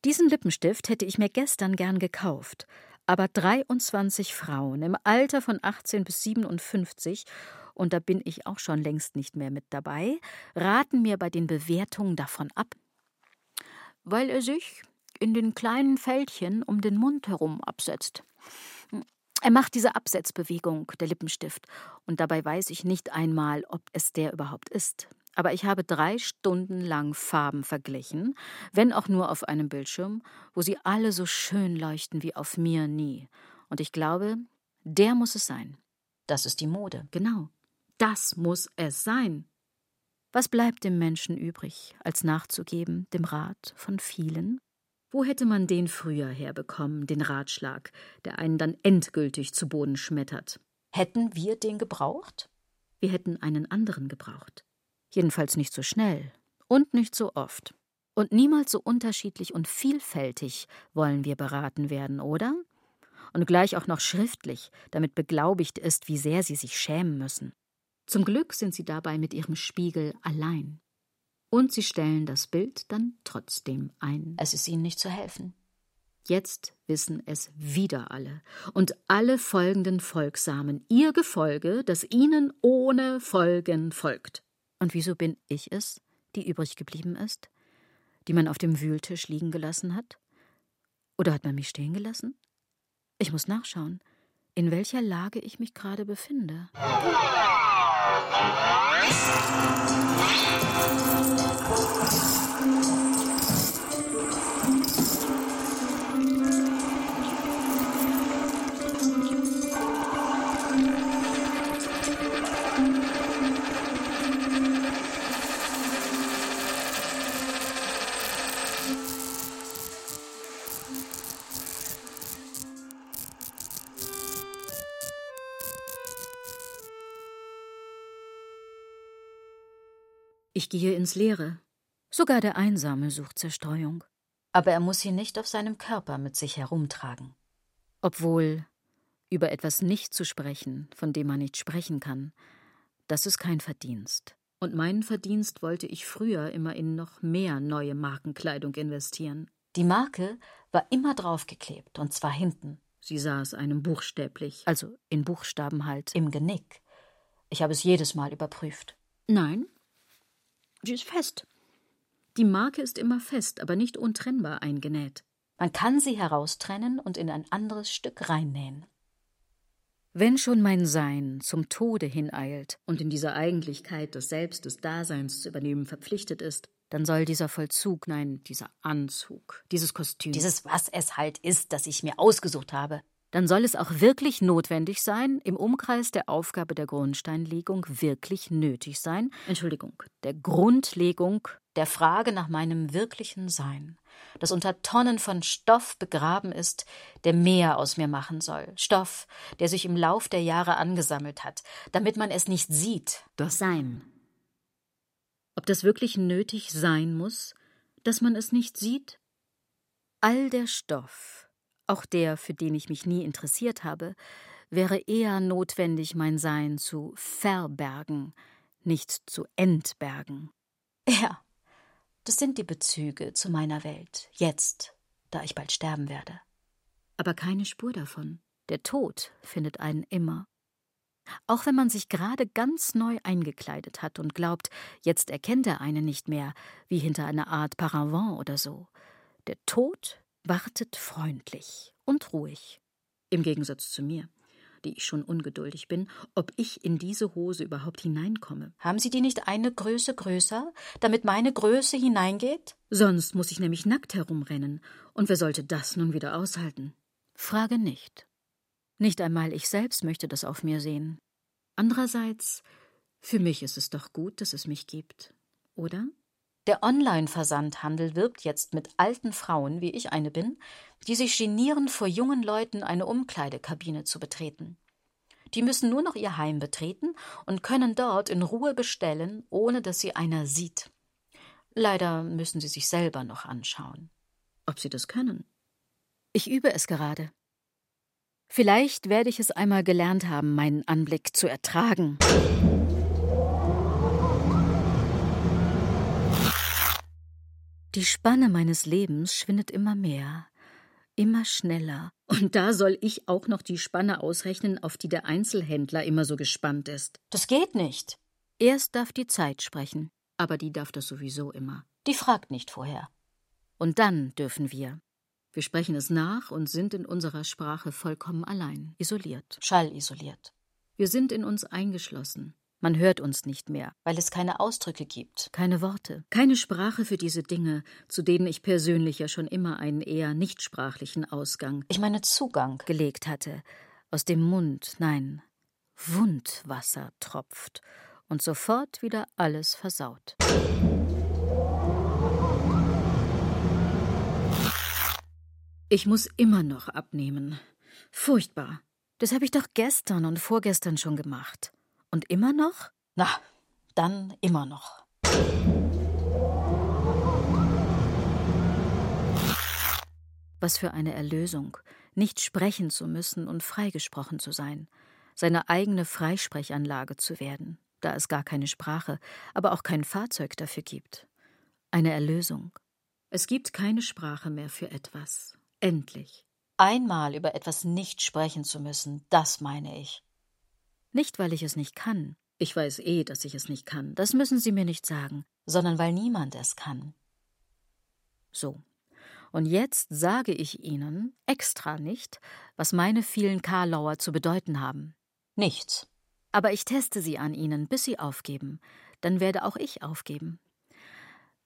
Diesen Lippenstift hätte ich mir gestern gern gekauft, aber 23 Frauen im Alter von 18 bis 57, und da bin ich auch schon längst nicht mehr mit dabei, raten mir bei den Bewertungen davon ab, weil er sich in den kleinen Fältchen um den Mund herum absetzt. Er macht diese Absetzbewegung, der Lippenstift, und dabei weiß ich nicht einmal, ob es der überhaupt ist aber ich habe drei Stunden lang Farben verglichen, wenn auch nur auf einem Bildschirm, wo sie alle so schön leuchten wie auf mir nie. Und ich glaube, der muss es sein. Das ist die Mode. Genau. Das muss es sein. Was bleibt dem Menschen übrig, als nachzugeben dem Rat von vielen? Wo hätte man den früher herbekommen, den Ratschlag, der einen dann endgültig zu Boden schmettert? Hätten wir den gebraucht? Wir hätten einen anderen gebraucht. Jedenfalls nicht so schnell und nicht so oft. Und niemals so unterschiedlich und vielfältig wollen wir beraten werden, oder? Und gleich auch noch schriftlich, damit beglaubigt ist, wie sehr sie sich schämen müssen. Zum Glück sind sie dabei mit ihrem Spiegel allein. Und sie stellen das Bild dann trotzdem ein. Es ist ihnen nicht zu helfen. Jetzt wissen es wieder alle und alle folgenden Folgsamen, ihr Gefolge, das ihnen ohne Folgen folgt. Und wieso bin ich es, die übrig geblieben ist? Die man auf dem Wühltisch liegen gelassen hat? Oder hat man mich stehen gelassen? Ich muss nachschauen, in welcher Lage ich mich gerade befinde. Musik Ich gehe ins Leere. Sogar der Einsame sucht Zerstreuung. Aber er muss sie nicht auf seinem Körper mit sich herumtragen. Obwohl, über etwas nicht zu sprechen, von dem man nicht sprechen kann, das ist kein Verdienst. Und meinen Verdienst wollte ich früher immer in noch mehr neue Markenkleidung investieren. Die Marke war immer draufgeklebt, und zwar hinten. Sie saß einem buchstäblich, also in Buchstaben halt. Im Genick. Ich habe es jedes Mal überprüft. Nein, sie ist fest. Die Marke ist immer fest, aber nicht untrennbar eingenäht. Man kann sie heraustrennen und in ein anderes Stück reinnähen. Wenn schon mein Sein zum Tode hineilt und in dieser Eigentlichkeit des Selbst des Daseins zu übernehmen verpflichtet ist, dann soll dieser Vollzug, nein, dieser Anzug, dieses Kostüm. Dieses, was es halt ist, das ich mir ausgesucht habe. Dann soll es auch wirklich notwendig sein, im Umkreis der Aufgabe der Grundsteinlegung wirklich nötig sein, Entschuldigung, der Grundlegung der Frage nach meinem wirklichen Sein, das unter Tonnen von Stoff begraben ist, der mehr aus mir machen soll, Stoff, der sich im Lauf der Jahre angesammelt hat, damit man es nicht sieht. Das Sein. Ob das wirklich nötig sein muss, dass man es nicht sieht? All der Stoff, auch der, für den ich mich nie interessiert habe, wäre eher notwendig, mein Sein zu verbergen, nicht zu entbergen. Ja, das sind die Bezüge zu meiner Welt, jetzt, da ich bald sterben werde. Aber keine Spur davon. Der Tod findet einen immer. Auch wenn man sich gerade ganz neu eingekleidet hat und glaubt, jetzt erkennt er einen nicht mehr, wie hinter einer Art Paravent oder so. Der Tod wartet freundlich und ruhig. Im Gegensatz zu mir, die ich schon ungeduldig bin, ob ich in diese Hose überhaupt hineinkomme. Haben Sie die nicht eine Größe größer, damit meine Größe hineingeht? Sonst muss ich nämlich nackt herumrennen. Und wer sollte das nun wieder aushalten? Frage nicht. Nicht einmal ich selbst möchte das auf mir sehen. Andererseits, für mich ist es doch gut, dass es mich gibt, oder? Der Online-Versandhandel wirbt jetzt mit alten Frauen, wie ich eine bin, die sich genieren, vor jungen Leuten eine Umkleidekabine zu betreten. Die müssen nur noch ihr Heim betreten und können dort in Ruhe bestellen, ohne dass sie einer sieht. Leider müssen sie sich selber noch anschauen. Ob sie das können? Ich übe es gerade. Vielleicht werde ich es einmal gelernt haben, meinen Anblick zu ertragen. Die Spanne meines Lebens schwindet immer mehr, immer schneller. Und da soll ich auch noch die Spanne ausrechnen, auf die der Einzelhändler immer so gespannt ist. Das geht nicht. Erst darf die Zeit sprechen, aber die darf das sowieso immer. Die fragt nicht vorher. Und dann dürfen wir. Wir sprechen es nach und sind in unserer Sprache vollkommen allein, isoliert. Schallisoliert. Wir sind in uns eingeschlossen. Man hört uns nicht mehr. Weil es keine Ausdrücke gibt. Keine Worte. Keine Sprache für diese Dinge, zu denen ich persönlich ja schon immer einen eher nichtsprachlichen Ausgang. Ich meine Zugang. gelegt hatte. Aus dem Mund, nein, Wundwasser tropft und sofort wieder alles versaut. Ich muss immer noch abnehmen. Furchtbar. Das habe ich doch gestern und vorgestern schon gemacht. Und immer noch? Na, dann immer noch. Was für eine Erlösung, nicht sprechen zu müssen und freigesprochen zu sein, seine eigene Freisprechanlage zu werden, da es gar keine Sprache, aber auch kein Fahrzeug dafür gibt. Eine Erlösung. Es gibt keine Sprache mehr für etwas. Endlich. Einmal über etwas nicht sprechen zu müssen, das meine ich. Nicht, weil ich es nicht kann. Ich weiß eh, dass ich es nicht kann. Das müssen Sie mir nicht sagen. Sondern weil niemand es kann. So. Und jetzt sage ich Ihnen extra nicht, was meine vielen Karlauer zu bedeuten haben. Nichts. Aber ich teste sie an Ihnen, bis Sie aufgeben. Dann werde auch ich aufgeben.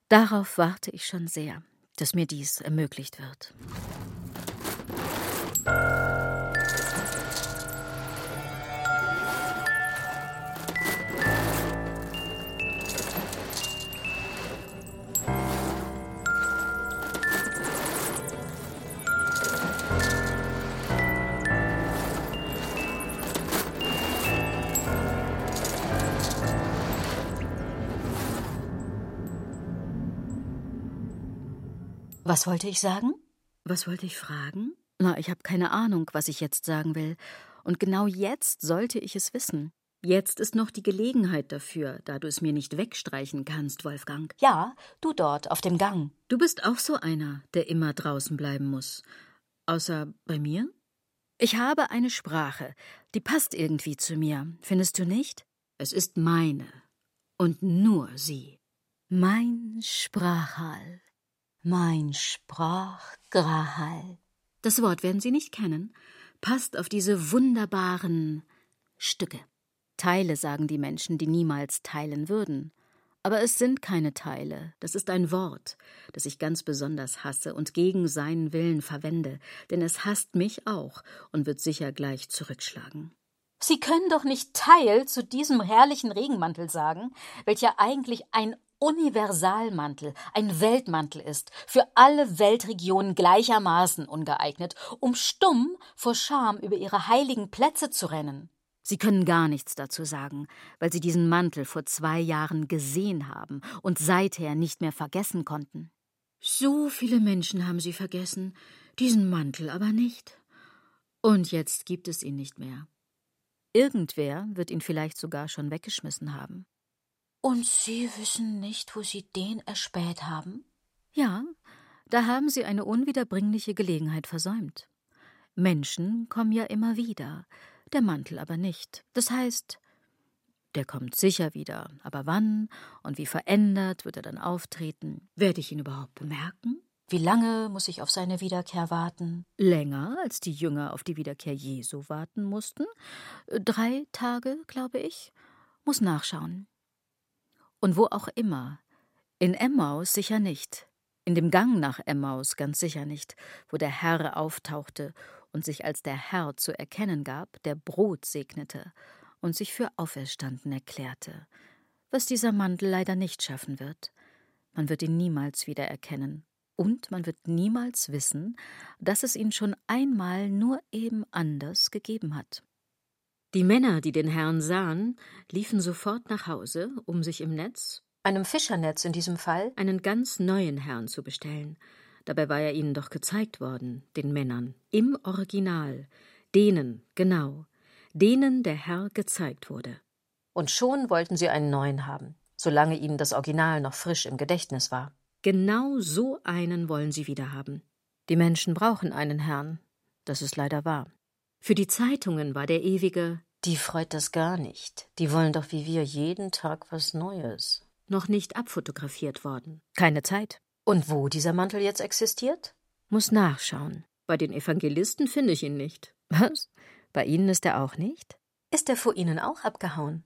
Darauf warte ich schon sehr dass mir dies ermöglicht wird. Was wollte ich sagen? Was wollte ich fragen? Na, ich habe keine Ahnung, was ich jetzt sagen will. Und genau jetzt sollte ich es wissen. Jetzt ist noch die Gelegenheit dafür, da du es mir nicht wegstreichen kannst, Wolfgang. Ja, du dort auf dem Gang. Du bist auch so einer, der immer draußen bleiben muss. Außer bei mir? Ich habe eine Sprache, die passt irgendwie zu mir, findest du nicht? Es ist meine und nur sie. Mein Sprachhall. Mein Sprachgrahal. Das Wort werden Sie nicht kennen, passt auf diese wunderbaren Stücke. Teile sagen die Menschen, die niemals teilen würden. Aber es sind keine Teile, das ist ein Wort, das ich ganz besonders hasse und gegen seinen Willen verwende, denn es hasst mich auch und wird sicher gleich zurückschlagen. Sie können doch nicht Teil zu diesem herrlichen Regenmantel sagen, welcher eigentlich ein Universalmantel, ein Weltmantel ist, für alle Weltregionen gleichermaßen ungeeignet, um stumm vor Scham über ihre heiligen Plätze zu rennen. Sie können gar nichts dazu sagen, weil Sie diesen Mantel vor zwei Jahren gesehen haben und seither nicht mehr vergessen konnten. So viele Menschen haben Sie vergessen, diesen Mantel aber nicht. Und jetzt gibt es ihn nicht mehr. Irgendwer wird ihn vielleicht sogar schon weggeschmissen haben. Und Sie wissen nicht, wo Sie den erspäht haben? Ja, da haben Sie eine unwiederbringliche Gelegenheit versäumt. Menschen kommen ja immer wieder, der Mantel aber nicht. Das heißt, der kommt sicher wieder, aber wann und wie verändert wird er dann auftreten? Werde ich ihn überhaupt bemerken? Wie lange muss ich auf seine Wiederkehr warten? Länger, als die Jünger auf die Wiederkehr Jesu warten mussten. Drei Tage, glaube ich. Muss nachschauen. Und wo auch immer. In Emmaus sicher nicht. In dem Gang nach Emmaus ganz sicher nicht, wo der Herr auftauchte und sich als der Herr zu erkennen gab, der Brot segnete und sich für auferstanden erklärte, was dieser Mantel leider nicht schaffen wird. Man wird ihn niemals wieder erkennen, und man wird niemals wissen, dass es ihn schon einmal nur eben anders gegeben hat. Die Männer, die den Herrn sahen, liefen sofort nach Hause, um sich im Netz, einem Fischernetz in diesem Fall, einen ganz neuen Herrn zu bestellen, Dabei war er ihnen doch gezeigt worden, den Männern, im Original, denen, genau, denen der Herr gezeigt wurde. Und schon wollten sie einen neuen haben, solange ihnen das Original noch frisch im Gedächtnis war. Genau so einen wollen sie wieder haben. Die Menschen brauchen einen Herrn, das ist leider wahr. Für die Zeitungen war der ewige Die freut das gar nicht. Die wollen doch wie wir jeden Tag was Neues. Noch nicht abfotografiert worden. Keine Zeit. Und wo dieser Mantel jetzt existiert? Muss nachschauen. Bei den Evangelisten finde ich ihn nicht. Was? Bei Ihnen ist er auch nicht? Ist er vor Ihnen auch abgehauen?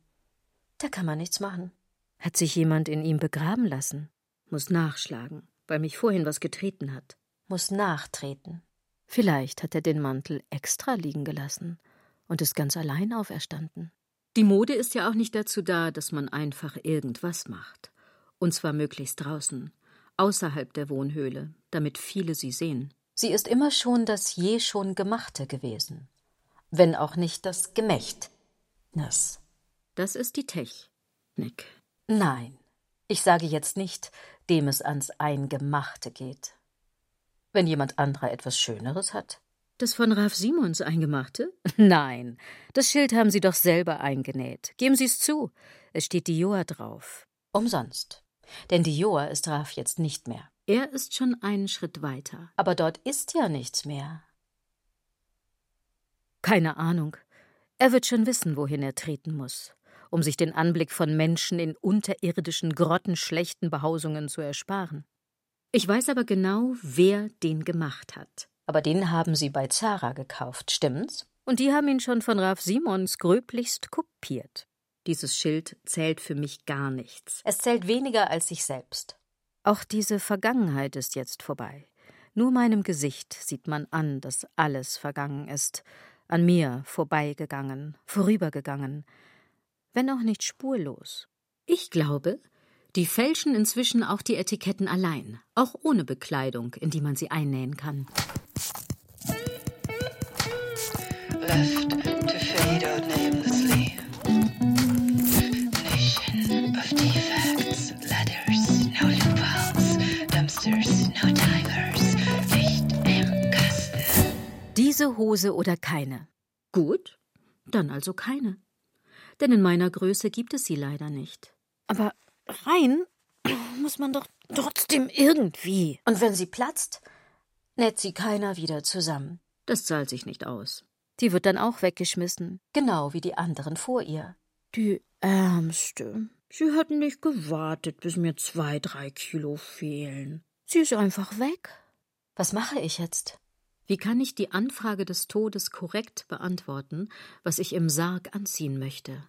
Da kann man nichts machen. Hat sich jemand in ihm begraben lassen? Muss nachschlagen, weil mich vorhin was getreten hat. Muss nachtreten. Vielleicht hat er den Mantel extra liegen gelassen und ist ganz allein auferstanden. Die Mode ist ja auch nicht dazu da, dass man einfach irgendwas macht. Und zwar möglichst draußen außerhalb der Wohnhöhle, damit viele sie sehen. Sie ist immer schon das je schon Gemachte gewesen, wenn auch nicht das Gemächtnis. Das ist die Technik. Nein, ich sage jetzt nicht, dem es ans Eingemachte geht. Wenn jemand anderer etwas Schöneres hat. Das von Ralf Simons Eingemachte? Nein, das Schild haben Sie doch selber eingenäht. Geben Sie es zu. Es steht Dioa drauf. Umsonst. Denn die Joa ist Raf jetzt nicht mehr. Er ist schon einen Schritt weiter. Aber dort ist ja nichts mehr. Keine Ahnung. Er wird schon wissen, wohin er treten muss, um sich den Anblick von Menschen in unterirdischen, grottenschlechten Behausungen zu ersparen. Ich weiß aber genau, wer den gemacht hat. Aber den haben Sie bei Zara gekauft, stimmt's? Und die haben ihn schon von Raf Simons gröblichst kopiert. Dieses Schild zählt für mich gar nichts. Es zählt weniger als sich selbst. Auch diese Vergangenheit ist jetzt vorbei. Nur meinem Gesicht sieht man an, dass alles vergangen ist, an mir vorbeigegangen, vorübergegangen, wenn auch nicht spurlos. Ich glaube, die fälschen inzwischen auch die Etiketten allein, auch ohne Bekleidung, in die man sie einnähen kann. Left to fade out namelessly. of defects, ladders, no loopholes, dumpsters, no Disco Tigers, Licht im Kasten. Diese Hose oder keine? Gut, dann also keine. Denn in meiner Größe gibt es sie leider nicht. Aber rein muss man doch trotzdem irgendwie. Und wenn sie platzt, näht sie keiner wieder zusammen. Das zahlt sich nicht aus. Die wird dann auch weggeschmissen. Genau wie die anderen vor ihr. Die Ärmste. Sie hat nicht gewartet, bis mir zwei, drei Kilo fehlen. Sie ist einfach weg. Was mache ich jetzt? Wie kann ich die Anfrage des Todes korrekt beantworten, was ich im Sarg anziehen möchte?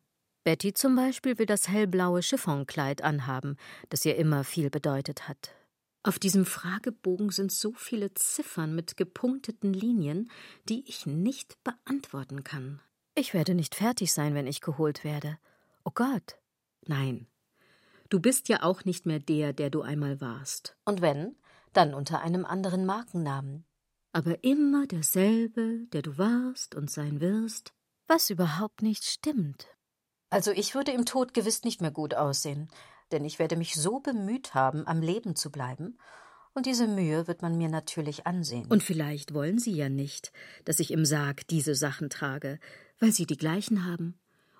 Betty zum Beispiel will das hellblaue Chiffonkleid anhaben, das ihr immer viel bedeutet hat. Auf diesem Fragebogen sind so viele Ziffern mit gepunkteten Linien, die ich nicht beantworten kann. Ich werde nicht fertig sein, wenn ich geholt werde. Oh Gott. Nein. Du bist ja auch nicht mehr der, der du einmal warst. Und wenn, dann unter einem anderen Markennamen. Aber immer derselbe, der du warst und sein wirst, was überhaupt nicht stimmt. Also ich würde im Tod gewiss nicht mehr gut aussehen, denn ich werde mich so bemüht haben, am Leben zu bleiben, und diese Mühe wird man mir natürlich ansehen. Und vielleicht wollen Sie ja nicht, dass ich im Sarg diese Sachen trage, weil Sie die gleichen haben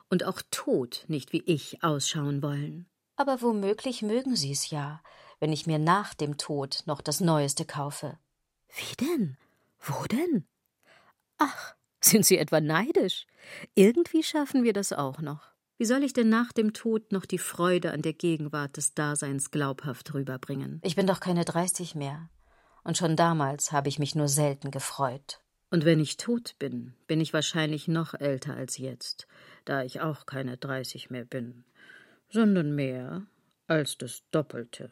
und auch tot nicht wie ich ausschauen wollen. Aber womöglich mögen Sie es ja, wenn ich mir nach dem Tod noch das Neueste kaufe. Wie denn? Wo denn? Ach, sind Sie etwa neidisch? Irgendwie schaffen wir das auch noch. Wie soll ich denn nach dem Tod noch die Freude an der Gegenwart des Daseins glaubhaft rüberbringen? Ich bin doch keine dreißig mehr. Und schon damals habe ich mich nur selten gefreut. Und wenn ich tot bin, bin ich wahrscheinlich noch älter als jetzt, da ich auch keine dreißig mehr bin, sondern mehr als das Doppelte.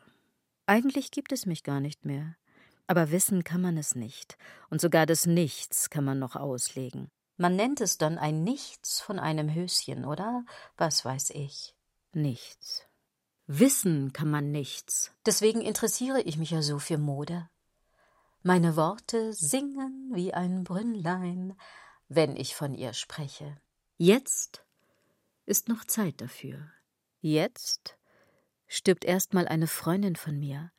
Eigentlich gibt es mich gar nicht mehr. Aber wissen kann man es nicht, und sogar das Nichts kann man noch auslegen. Man nennt es dann ein Nichts von einem Höschen, oder? Was weiß ich. Nichts. Wissen kann man nichts. Deswegen interessiere ich mich ja so für Mode. Meine Worte singen wie ein Brünnlein, wenn ich von ihr spreche. Jetzt ist noch Zeit dafür. Jetzt stirbt erst mal eine Freundin von mir.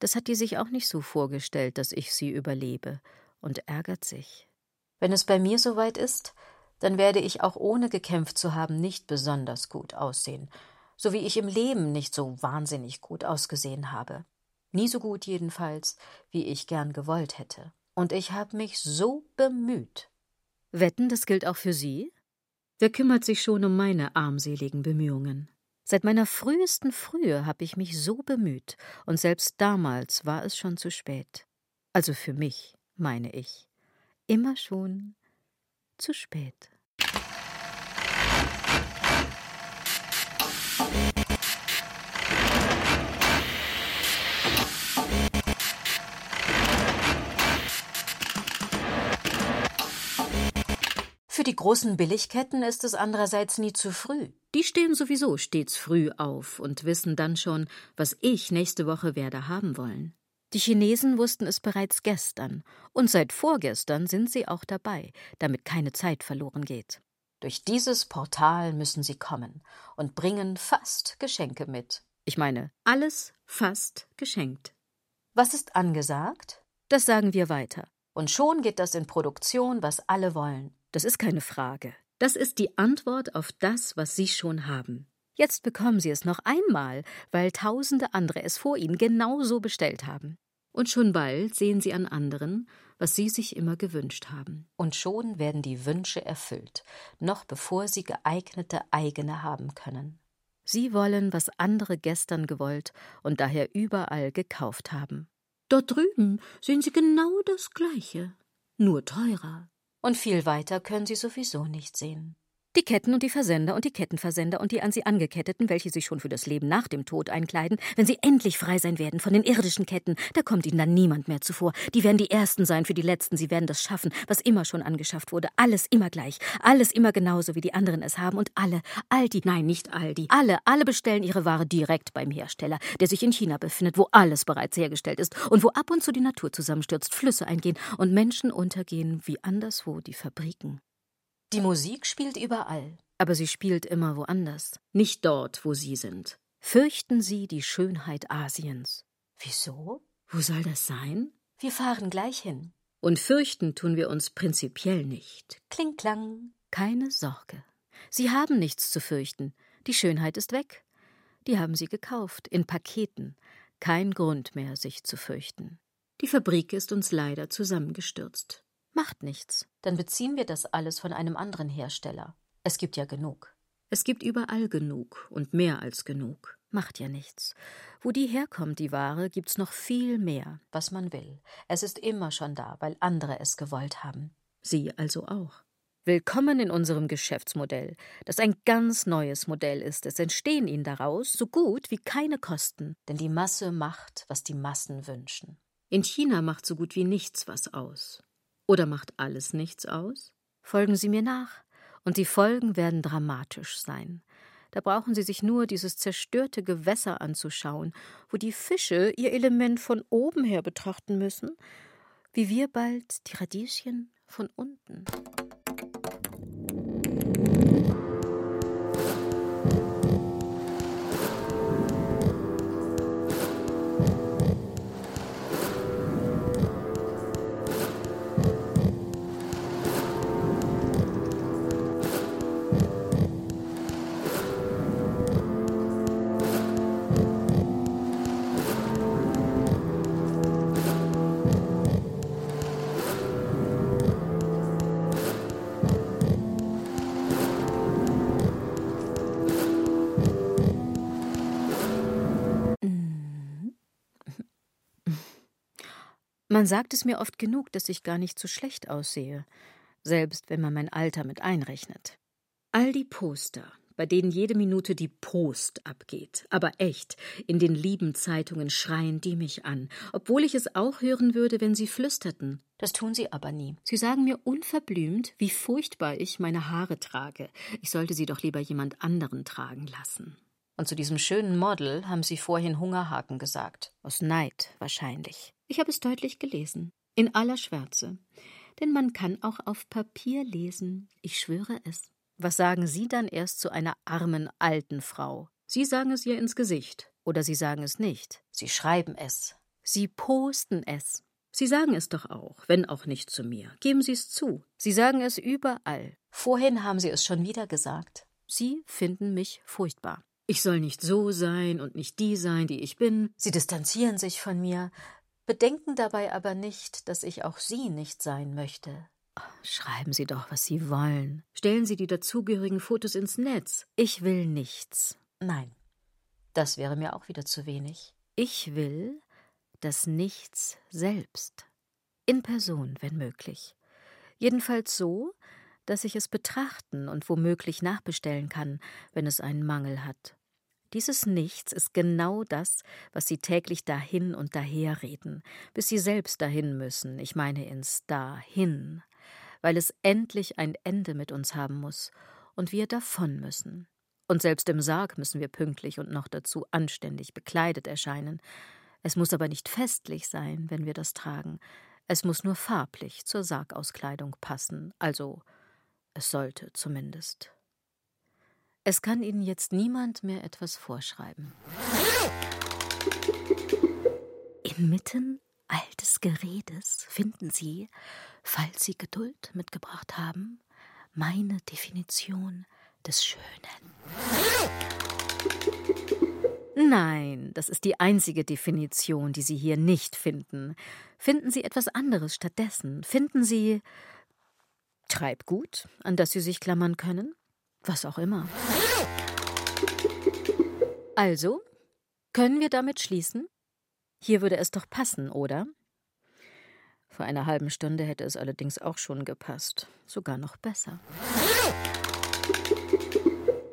Das hat die sich auch nicht so vorgestellt, dass ich sie überlebe, und ärgert sich. Wenn es bei mir soweit ist, dann werde ich auch ohne gekämpft zu haben nicht besonders gut aussehen, so wie ich im Leben nicht so wahnsinnig gut ausgesehen habe. Nie so gut jedenfalls, wie ich gern gewollt hätte. Und ich habe mich so bemüht. Wetten, das gilt auch für Sie? Wer kümmert sich schon um meine armseligen Bemühungen? Seit meiner frühesten Frühe habe ich mich so bemüht, und selbst damals war es schon zu spät. Also für mich, meine ich immer schon zu spät. Für die großen Billigketten ist es andererseits nie zu früh. Die stehen sowieso stets früh auf und wissen dann schon, was ich nächste Woche werde haben wollen. Die Chinesen wussten es bereits gestern, und seit vorgestern sind sie auch dabei, damit keine Zeit verloren geht. Durch dieses Portal müssen sie kommen und bringen fast Geschenke mit. Ich meine, alles fast geschenkt. Was ist angesagt? Das sagen wir weiter. Und schon geht das in Produktion, was alle wollen. Das ist keine Frage. Das ist die Antwort auf das, was Sie schon haben. Jetzt bekommen Sie es noch einmal, weil tausende andere es vor Ihnen genauso bestellt haben. Und schon bald sehen Sie an anderen, was Sie sich immer gewünscht haben. Und schon werden die Wünsche erfüllt, noch bevor Sie geeignete eigene haben können. Sie wollen, was andere gestern gewollt und daher überall gekauft haben. Dort drüben sehen Sie genau das Gleiche, nur teurer. Und viel weiter können Sie sowieso nicht sehen. Die Ketten und die Versender und die Kettenversender und die an sie angeketteten, welche sich schon für das Leben nach dem Tod einkleiden, wenn sie endlich frei sein werden von den irdischen Ketten, da kommt ihnen dann niemand mehr zuvor. Die werden die Ersten sein für die Letzten, sie werden das schaffen, was immer schon angeschafft wurde. Alles immer gleich, alles immer genauso, wie die anderen es haben und alle, all die, nein, nicht all die, alle, alle bestellen ihre Ware direkt beim Hersteller, der sich in China befindet, wo alles bereits hergestellt ist und wo ab und zu die Natur zusammenstürzt, Flüsse eingehen und Menschen untergehen wie anderswo die Fabriken. Die Musik spielt überall. Aber sie spielt immer woanders, nicht dort, wo Sie sind. Fürchten Sie die Schönheit Asiens. Wieso? Wo soll das sein? Wir fahren gleich hin. Und fürchten tun wir uns prinzipiell nicht. Kling klang. Keine Sorge. Sie haben nichts zu fürchten. Die Schönheit ist weg. Die haben Sie gekauft, in Paketen. Kein Grund mehr, sich zu fürchten. Die Fabrik ist uns leider zusammengestürzt. Macht nichts. Dann beziehen wir das alles von einem anderen Hersteller. Es gibt ja genug. Es gibt überall genug und mehr als genug. Macht ja nichts. Wo die herkommt, die Ware, gibt's noch viel mehr. Was man will. Es ist immer schon da, weil andere es gewollt haben. Sie also auch. Willkommen in unserem Geschäftsmodell, das ein ganz neues Modell ist. Es entstehen Ihnen daraus so gut wie keine Kosten. Denn die Masse macht, was die Massen wünschen. In China macht so gut wie nichts was aus. Oder macht alles nichts aus? Folgen Sie mir nach, und die Folgen werden dramatisch sein. Da brauchen Sie sich nur dieses zerstörte Gewässer anzuschauen, wo die Fische ihr Element von oben her betrachten müssen, wie wir bald die Radieschen von unten. Man sagt es mir oft genug, dass ich gar nicht so schlecht aussehe, selbst wenn man mein Alter mit einrechnet. All die Poster, bei denen jede Minute die Post abgeht, aber echt, in den lieben Zeitungen schreien die mich an, obwohl ich es auch hören würde, wenn sie flüsterten. Das tun sie aber nie. Sie sagen mir unverblümt, wie furchtbar ich meine Haare trage. Ich sollte sie doch lieber jemand anderen tragen lassen. Und zu diesem schönen Model haben Sie vorhin Hungerhaken gesagt. Aus Neid wahrscheinlich. Ich habe es deutlich gelesen. In aller Schwärze. Denn man kann auch auf Papier lesen. Ich schwöre es. Was sagen Sie dann erst zu einer armen alten Frau? Sie sagen es ihr ins Gesicht. Oder Sie sagen es nicht. Sie schreiben es. Sie posten es. Sie sagen es doch auch, wenn auch nicht zu mir. Geben Sie es zu. Sie sagen es überall. Vorhin haben Sie es schon wieder gesagt. Sie finden mich furchtbar. Ich soll nicht so sein und nicht die sein, die ich bin. Sie distanzieren sich von mir, bedenken dabei aber nicht, dass ich auch Sie nicht sein möchte. Schreiben Sie doch, was Sie wollen. Stellen Sie die dazugehörigen Fotos ins Netz. Ich will nichts. Nein, das wäre mir auch wieder zu wenig. Ich will das Nichts selbst. In Person, wenn möglich. Jedenfalls so, dass ich es betrachten und womöglich nachbestellen kann, wenn es einen Mangel hat. Dieses Nichts ist genau das, was sie täglich dahin und daher reden, bis sie selbst dahin müssen, ich meine ins Dahin, weil es endlich ein Ende mit uns haben muss und wir davon müssen. Und selbst im Sarg müssen wir pünktlich und noch dazu anständig bekleidet erscheinen. Es muss aber nicht festlich sein, wenn wir das tragen. Es muss nur farblich zur Sargauskleidung passen, also es sollte zumindest. Es kann Ihnen jetzt niemand mehr etwas vorschreiben. Inmitten all des Geredes finden Sie, falls Sie Geduld mitgebracht haben, meine Definition des Schönen. Nein, das ist die einzige Definition, die Sie hier nicht finden. Finden Sie etwas anderes stattdessen. Finden Sie Treibgut, an das Sie sich klammern können. Was auch immer. Also, können wir damit schließen? Hier würde es doch passen, oder? Vor einer halben Stunde hätte es allerdings auch schon gepasst. Sogar noch besser.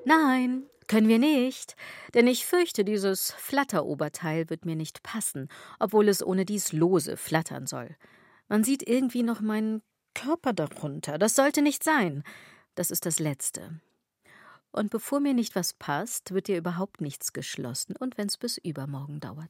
Nein, können wir nicht, denn ich fürchte, dieses Flatteroberteil wird mir nicht passen, obwohl es ohne dies lose flattern soll. Man sieht irgendwie noch meinen Körper darunter. Das sollte nicht sein. Das ist das Letzte. Und bevor mir nicht was passt, wird dir überhaupt nichts geschlossen, und wenn's bis übermorgen dauert.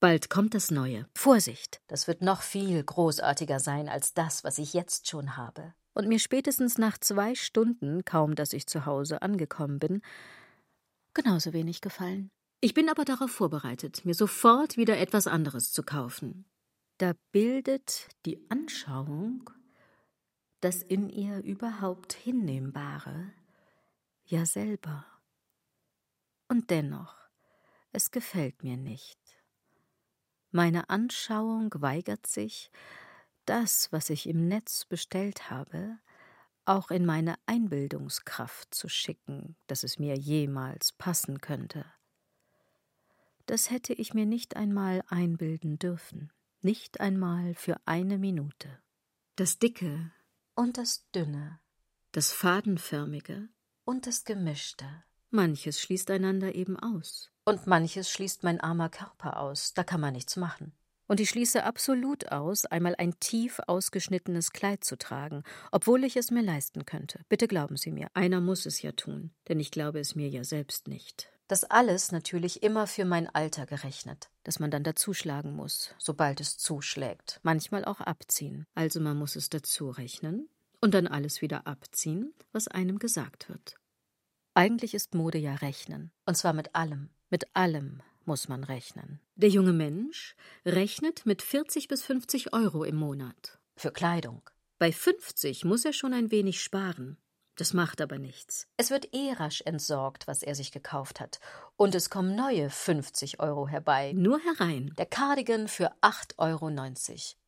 Bald kommt das Neue. Vorsicht! Das wird noch viel großartiger sein als das, was ich jetzt schon habe. Und mir spätestens nach zwei Stunden, kaum dass ich zu Hause angekommen bin, genauso wenig gefallen. Ich bin aber darauf vorbereitet, mir sofort wieder etwas anderes zu kaufen. Da bildet die Anschauung das in ihr überhaupt Hinnehmbare ja selber. Und dennoch, es gefällt mir nicht. Meine Anschauung weigert sich, das, was ich im Netz bestellt habe, auch in meine Einbildungskraft zu schicken, dass es mir jemals passen könnte. Das hätte ich mir nicht einmal einbilden dürfen, nicht einmal für eine Minute. Das Dicke und das Dünne, das Fadenförmige und das Gemischte. Manches schließt einander eben aus. Und manches schließt mein armer Körper aus, da kann man nichts machen. Und ich schließe absolut aus, einmal ein tief ausgeschnittenes Kleid zu tragen, obwohl ich es mir leisten könnte. Bitte glauben Sie mir, einer muss es ja tun, denn ich glaube es mir ja selbst nicht. Das alles natürlich immer für mein Alter gerechnet. Dass man dann dazuschlagen muss. Sobald es zuschlägt. Manchmal auch abziehen. Also man muss es dazu rechnen und dann alles wieder abziehen, was einem gesagt wird. Eigentlich ist Mode ja rechnen. Und zwar mit allem. Mit allem muss man rechnen. Der junge Mensch rechnet mit 40 bis 50 Euro im Monat. Für Kleidung. Bei 50 muss er schon ein wenig sparen. Das macht aber nichts. Es wird eh rasch entsorgt, was er sich gekauft hat. Und es kommen neue 50 Euro herbei. Nur herein. Der Cardigan für 8,90 Euro.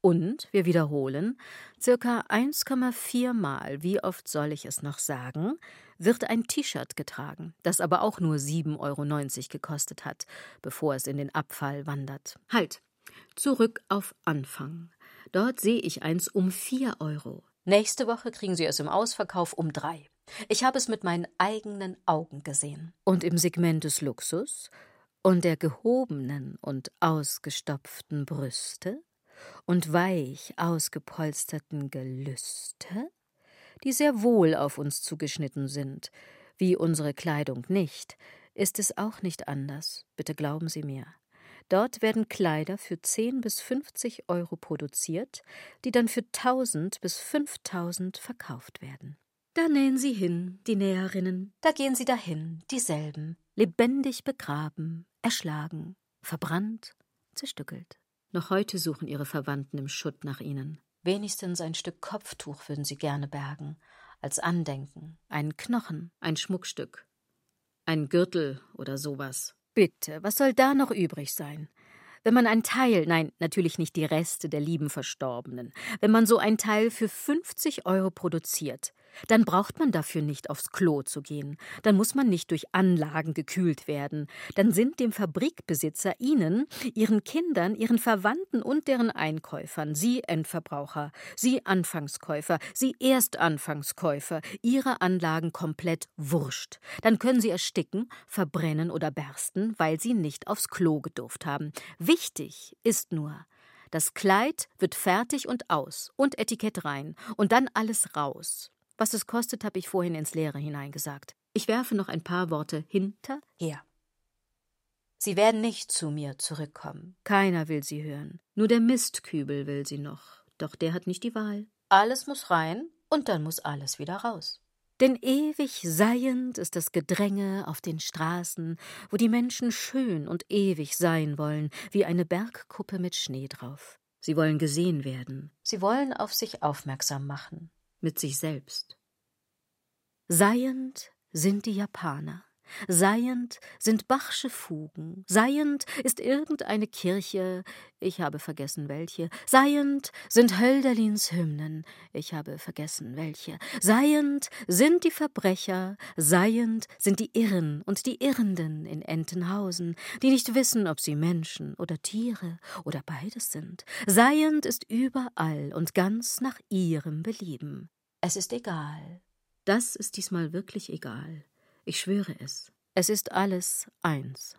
Und, wir wiederholen, circa 1,4 Mal, wie oft soll ich es noch sagen, wird ein T-Shirt getragen, das aber auch nur 7,90 Euro gekostet hat, bevor es in den Abfall wandert. Halt! Zurück auf Anfang. Dort sehe ich eins um 4 Euro. Nächste Woche kriegen Sie es im Ausverkauf um drei. Ich habe es mit meinen eigenen Augen gesehen. Und im Segment des Luxus und der gehobenen und ausgestopften Brüste und weich ausgepolsterten Gelüste, die sehr wohl auf uns zugeschnitten sind, wie unsere Kleidung nicht, ist es auch nicht anders, bitte glauben Sie mir. Dort werden Kleider für 10 bis 50 Euro produziert, die dann für 1000 bis 5000 verkauft werden. Da nähen sie hin, die Näherinnen. Da gehen sie dahin, dieselben. Lebendig begraben, erschlagen, verbrannt, zerstückelt. Noch heute suchen ihre Verwandten im Schutt nach ihnen. Wenigstens ein Stück Kopftuch würden sie gerne bergen, als Andenken. Ein Knochen, ein Schmuckstück, ein Gürtel oder sowas. Bitte, was soll da noch übrig sein? Wenn man ein Teil, nein, natürlich nicht die Reste der lieben Verstorbenen, wenn man so ein Teil für 50 Euro produziert, dann braucht man dafür nicht aufs Klo zu gehen, dann muss man nicht durch Anlagen gekühlt werden, dann sind dem Fabrikbesitzer Ihnen, Ihren Kindern, Ihren Verwandten und deren Einkäufern, Sie Endverbraucher, Sie Anfangskäufer, Sie Erstanfangskäufer, Ihre Anlagen komplett wurscht. Dann können Sie ersticken, verbrennen oder bersten, weil Sie nicht aufs Klo gedurft haben. Wichtig ist nur, das Kleid wird fertig und aus und Etikett rein und dann alles raus. Was es kostet, habe ich vorhin ins Leere hineingesagt. Ich werfe noch ein paar Worte hinterher. Sie werden nicht zu mir zurückkommen. Keiner will sie hören. Nur der Mistkübel will sie noch. Doch der hat nicht die Wahl. Alles muss rein und dann muss alles wieder raus. Denn ewig seiend ist das Gedränge auf den Straßen, wo die Menschen schön und ewig sein wollen, wie eine Bergkuppe mit Schnee drauf. Sie wollen gesehen werden. Sie wollen auf sich aufmerksam machen mit sich selbst. Seiend sind die Japaner. Seiend sind Bachsche Fugen, seiend ist irgendeine Kirche, ich habe vergessen welche, seiend sind Hölderlins Hymnen, ich habe vergessen welche, seiend sind die Verbrecher, seiend sind die Irren und die Irrenden in Entenhausen, die nicht wissen, ob sie Menschen oder Tiere oder beides sind, seiend ist überall und ganz nach ihrem Belieben. Es ist egal. Das ist diesmal wirklich egal. Ich schwöre es. Es ist alles eins.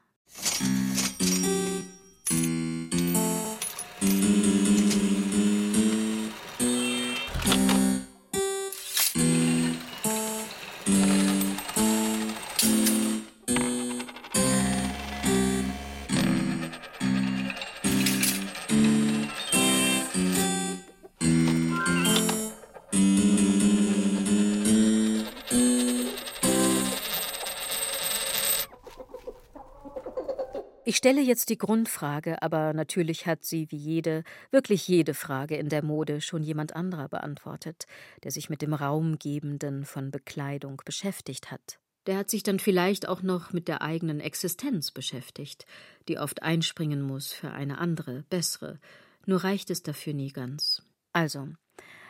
Stelle jetzt die Grundfrage, aber natürlich hat sie wie jede, wirklich jede Frage in der Mode schon jemand anderer beantwortet, der sich mit dem Raumgebenden von Bekleidung beschäftigt hat. Der hat sich dann vielleicht auch noch mit der eigenen Existenz beschäftigt, die oft einspringen muss für eine andere, bessere, nur reicht es dafür nie ganz. Also,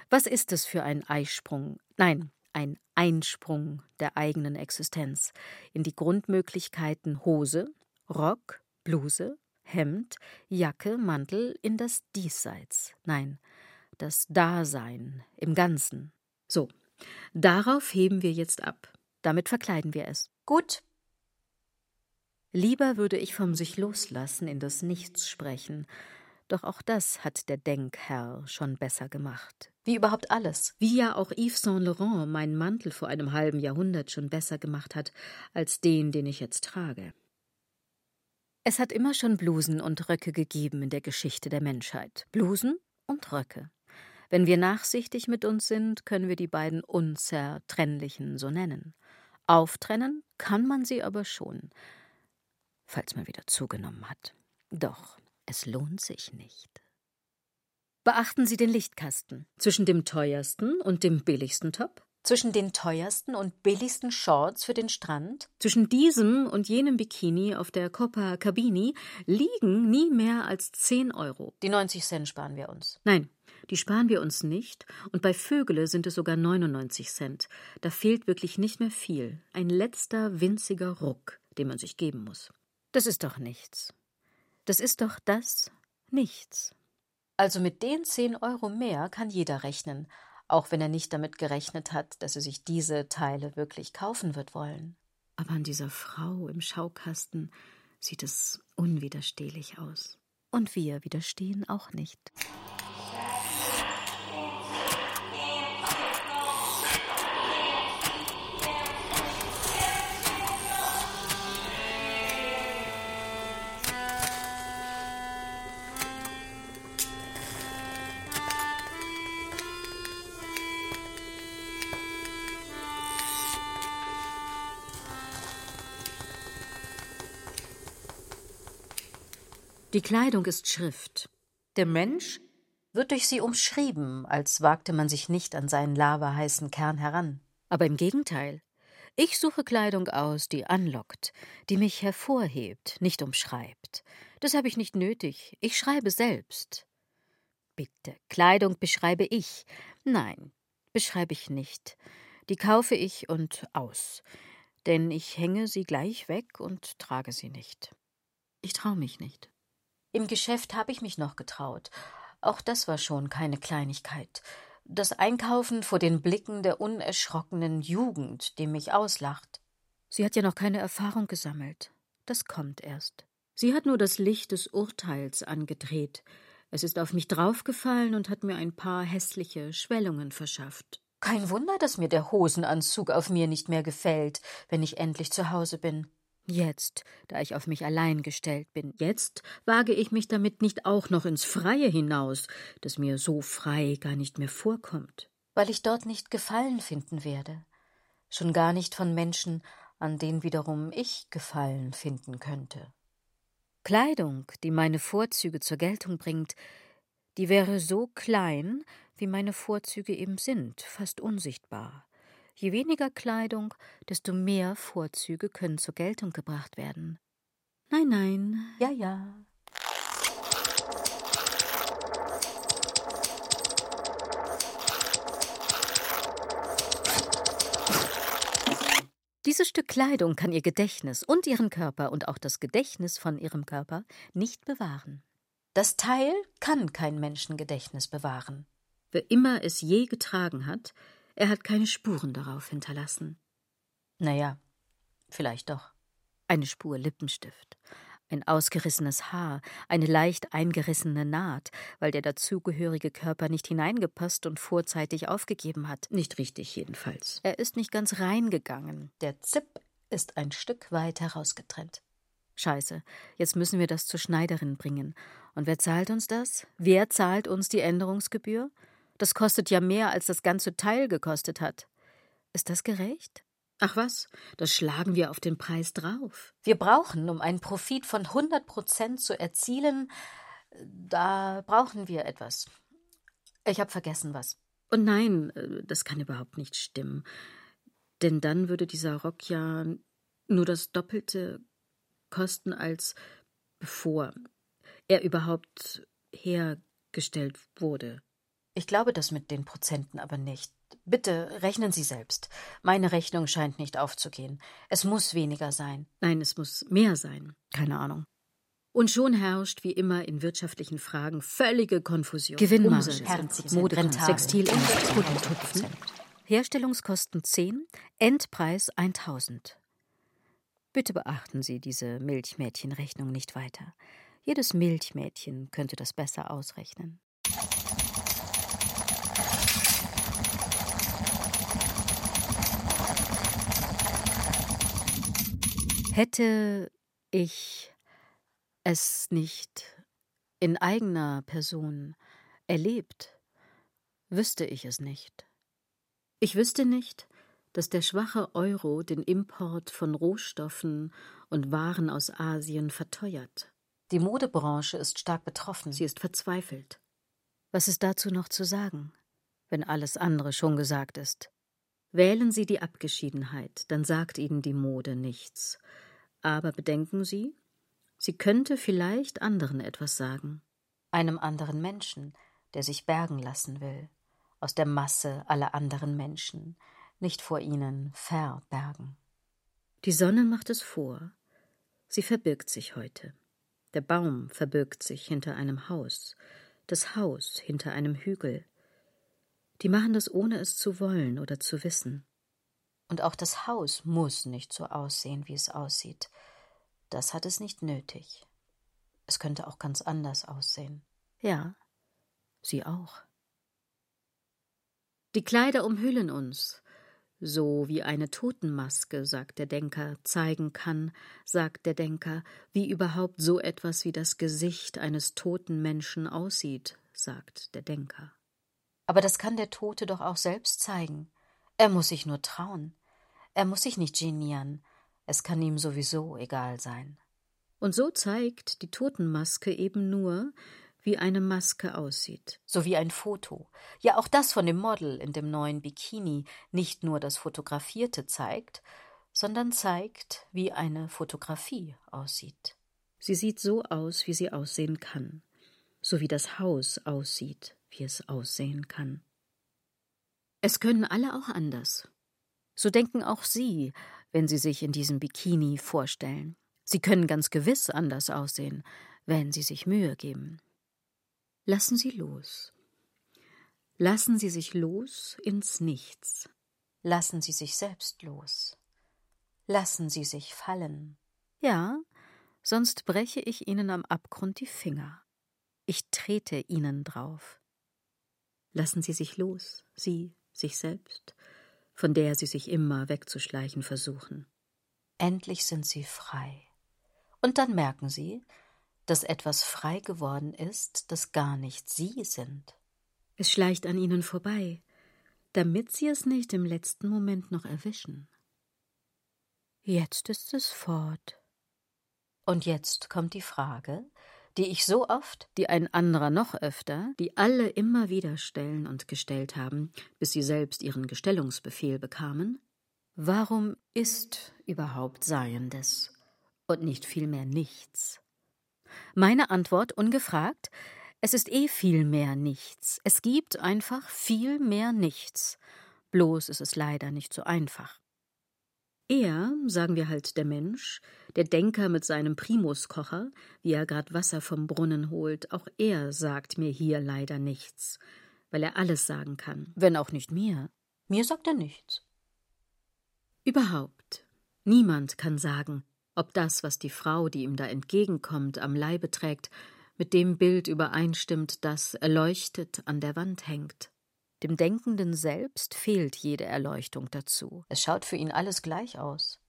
was ist es für ein Eisprung? Nein, ein Einsprung der eigenen Existenz in die Grundmöglichkeiten Hose, Rock, Bluse, Hemd, Jacke, Mantel in das Diesseits. Nein, das Dasein im Ganzen. So, darauf heben wir jetzt ab. Damit verkleiden wir es. Gut. Lieber würde ich vom sich loslassen in das Nichts sprechen, doch auch das hat der Denkherr schon besser gemacht. Wie überhaupt alles. Wie ja auch Yves Saint Laurent meinen Mantel vor einem halben Jahrhundert schon besser gemacht hat als den, den ich jetzt trage. Es hat immer schon Blusen und Röcke gegeben in der Geschichte der Menschheit. Blusen und Röcke. Wenn wir nachsichtig mit uns sind, können wir die beiden unzertrennlichen so nennen. Auftrennen kann man sie aber schon, falls man wieder zugenommen hat. Doch es lohnt sich nicht. Beachten Sie den Lichtkasten zwischen dem teuersten und dem billigsten Top zwischen den teuersten und billigsten Shorts für den Strand? Zwischen diesem und jenem Bikini auf der Coppa Cabini liegen nie mehr als 10 Euro. Die 90 Cent sparen wir uns. Nein, die sparen wir uns nicht, und bei Vögele sind es sogar 99 Cent. Da fehlt wirklich nicht mehr viel. Ein letzter winziger Ruck, den man sich geben muss. Das ist doch nichts. Das ist doch das Nichts. Also mit den 10 Euro mehr kann jeder rechnen, auch wenn er nicht damit gerechnet hat, dass er sich diese Teile wirklich kaufen wird wollen. Aber an dieser Frau im Schaukasten sieht es unwiderstehlich aus. Und wir widerstehen auch nicht. Die Kleidung ist Schrift. Der Mensch wird durch sie umschrieben, als wagte man sich nicht an seinen lavaheißen Kern heran. Aber im Gegenteil. Ich suche Kleidung aus, die anlockt, die mich hervorhebt, nicht umschreibt. Das habe ich nicht nötig. Ich schreibe selbst. Bitte, Kleidung beschreibe ich. Nein, beschreibe ich nicht. Die kaufe ich und aus. Denn ich hänge sie gleich weg und trage sie nicht. Ich traue mich nicht. Im Geschäft habe ich mich noch getraut. Auch das war schon keine Kleinigkeit. Das Einkaufen vor den Blicken der unerschrockenen Jugend, die mich auslacht. Sie hat ja noch keine Erfahrung gesammelt. Das kommt erst. Sie hat nur das Licht des Urteils angedreht. Es ist auf mich draufgefallen und hat mir ein paar hässliche Schwellungen verschafft. Kein Wunder, dass mir der Hosenanzug auf mir nicht mehr gefällt, wenn ich endlich zu Hause bin. Jetzt, da ich auf mich allein gestellt bin, jetzt wage ich mich damit nicht auch noch ins Freie hinaus, das mir so frei gar nicht mehr vorkommt. Weil ich dort nicht Gefallen finden werde, schon gar nicht von Menschen, an denen wiederum ich Gefallen finden könnte. Kleidung, die meine Vorzüge zur Geltung bringt, die wäre so klein, wie meine Vorzüge eben sind, fast unsichtbar. Je weniger Kleidung, desto mehr Vorzüge können zur Geltung gebracht werden. Nein, nein. Ja, ja. Dieses Stück Kleidung kann ihr Gedächtnis und ihren Körper und auch das Gedächtnis von ihrem Körper nicht bewahren. Das Teil kann kein Menschengedächtnis bewahren. Wer immer es je getragen hat, er hat keine Spuren darauf hinterlassen. Naja, vielleicht doch. Eine Spur Lippenstift, ein ausgerissenes Haar, eine leicht eingerissene Naht, weil der dazugehörige Körper nicht hineingepasst und vorzeitig aufgegeben hat. Nicht richtig jedenfalls. Er ist nicht ganz reingegangen. Der Zip ist ein Stück weit herausgetrennt. Scheiße, jetzt müssen wir das zur Schneiderin bringen. Und wer zahlt uns das? Wer zahlt uns die Änderungsgebühr? Das kostet ja mehr, als das ganze Teil gekostet hat. Ist das gerecht? Ach was, das schlagen wir auf den Preis drauf. Wir brauchen, um einen Profit von 100 Prozent zu erzielen, da brauchen wir etwas. Ich habe vergessen was. Und nein, äh, das kann überhaupt nicht stimmen. Denn dann würde dieser Rock ja nur das Doppelte kosten, als bevor er überhaupt hergestellt wurde. Ich glaube das mit den Prozenten aber nicht. Bitte rechnen Sie selbst. Meine Rechnung scheint nicht aufzugehen. Es muss weniger sein. Nein, es muss mehr sein. Keine Ahnung. Und schon herrscht, wie immer in wirtschaftlichen Fragen, völlige Konfusion. Gewinnmarge, Mode, Textilindustrie, Herstellungskosten 10, Endpreis 1000. Bitte beachten Sie diese Milchmädchenrechnung nicht weiter. Jedes Milchmädchen könnte das besser ausrechnen. Hätte ich es nicht in eigener Person erlebt, wüsste ich es nicht. Ich wüsste nicht, dass der schwache Euro den Import von Rohstoffen und Waren aus Asien verteuert. Die Modebranche ist stark betroffen. Sie ist verzweifelt. Was ist dazu noch zu sagen, wenn alles andere schon gesagt ist? Wählen Sie die Abgeschiedenheit, dann sagt Ihnen die Mode nichts. Aber bedenken Sie, sie könnte vielleicht anderen etwas sagen. Einem anderen Menschen, der sich bergen lassen will, aus der Masse aller anderen Menschen, nicht vor ihnen verbergen. Die Sonne macht es vor. Sie verbirgt sich heute. Der Baum verbirgt sich hinter einem Haus, das Haus hinter einem Hügel. Die machen das, ohne es zu wollen oder zu wissen. Und auch das Haus muss nicht so aussehen, wie es aussieht. Das hat es nicht nötig. Es könnte auch ganz anders aussehen. Ja, sie auch. Die Kleider umhüllen uns, so wie eine Totenmaske, sagt der Denker, zeigen kann, sagt der Denker, wie überhaupt so etwas wie das Gesicht eines toten Menschen aussieht, sagt der Denker. Aber das kann der Tote doch auch selbst zeigen. Er muss sich nur trauen. Er muss sich nicht genieren. Es kann ihm sowieso egal sein. Und so zeigt die Totenmaske eben nur, wie eine Maske aussieht. So wie ein Foto. Ja, auch das von dem Model in dem neuen Bikini nicht nur das Fotografierte zeigt, sondern zeigt, wie eine Fotografie aussieht. Sie sieht so aus, wie sie aussehen kann, so wie das Haus aussieht, wie es aussehen kann. Es können alle auch anders. So denken auch Sie, wenn Sie sich in diesem Bikini vorstellen. Sie können ganz gewiss anders aussehen, wenn Sie sich Mühe geben. Lassen Sie los. Lassen Sie sich los ins Nichts. Lassen Sie sich selbst los. Lassen Sie sich fallen. Ja, sonst breche ich Ihnen am Abgrund die Finger. Ich trete Ihnen drauf. Lassen Sie sich los, Sie, sich selbst, von der Sie sich immer wegzuschleichen versuchen. Endlich sind Sie frei. Und dann merken Sie, dass etwas frei geworden ist, das gar nicht Sie sind. Es schleicht an Ihnen vorbei, damit Sie es nicht im letzten Moment noch erwischen. Jetzt ist es fort. Und jetzt kommt die Frage, die ich so oft, die ein anderer noch öfter, die alle immer wieder stellen und gestellt haben, bis sie selbst ihren Gestellungsbefehl bekamen, warum ist überhaupt Seiendes und nicht vielmehr nichts? Meine Antwort ungefragt es ist eh viel mehr nichts. Es gibt einfach viel mehr nichts. Bloß ist es leider nicht so einfach. Er, sagen wir halt der Mensch, der Denker mit seinem Primuskocher, wie er grad Wasser vom Brunnen holt, auch er sagt mir hier leider nichts, weil er alles sagen kann, wenn auch nicht mir. Mir sagt er nichts. Überhaupt. Niemand kann sagen, ob das, was die Frau, die ihm da entgegenkommt, am Leibe trägt, mit dem Bild übereinstimmt, das erleuchtet an der Wand hängt. Dem Denkenden selbst fehlt jede Erleuchtung dazu. Es schaut für ihn alles gleich aus.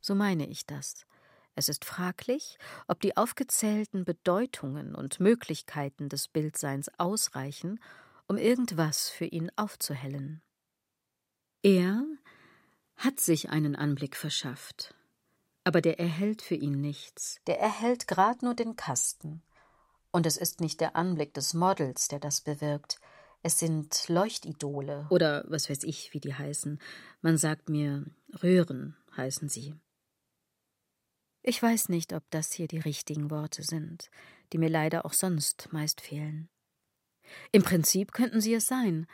So meine ich das. Es ist fraglich, ob die aufgezählten Bedeutungen und Möglichkeiten des Bildseins ausreichen, um irgendwas für ihn aufzuhellen. Er hat sich einen Anblick verschafft, aber der erhält für ihn nichts. Der erhält grad nur den Kasten. Und es ist nicht der Anblick des Models, der das bewirkt. Es sind Leuchtidole. Oder was weiß ich, wie die heißen. Man sagt mir, Röhren heißen sie. Ich weiß nicht, ob das hier die richtigen Worte sind, die mir leider auch sonst meist fehlen. Im Prinzip könnten sie es sein,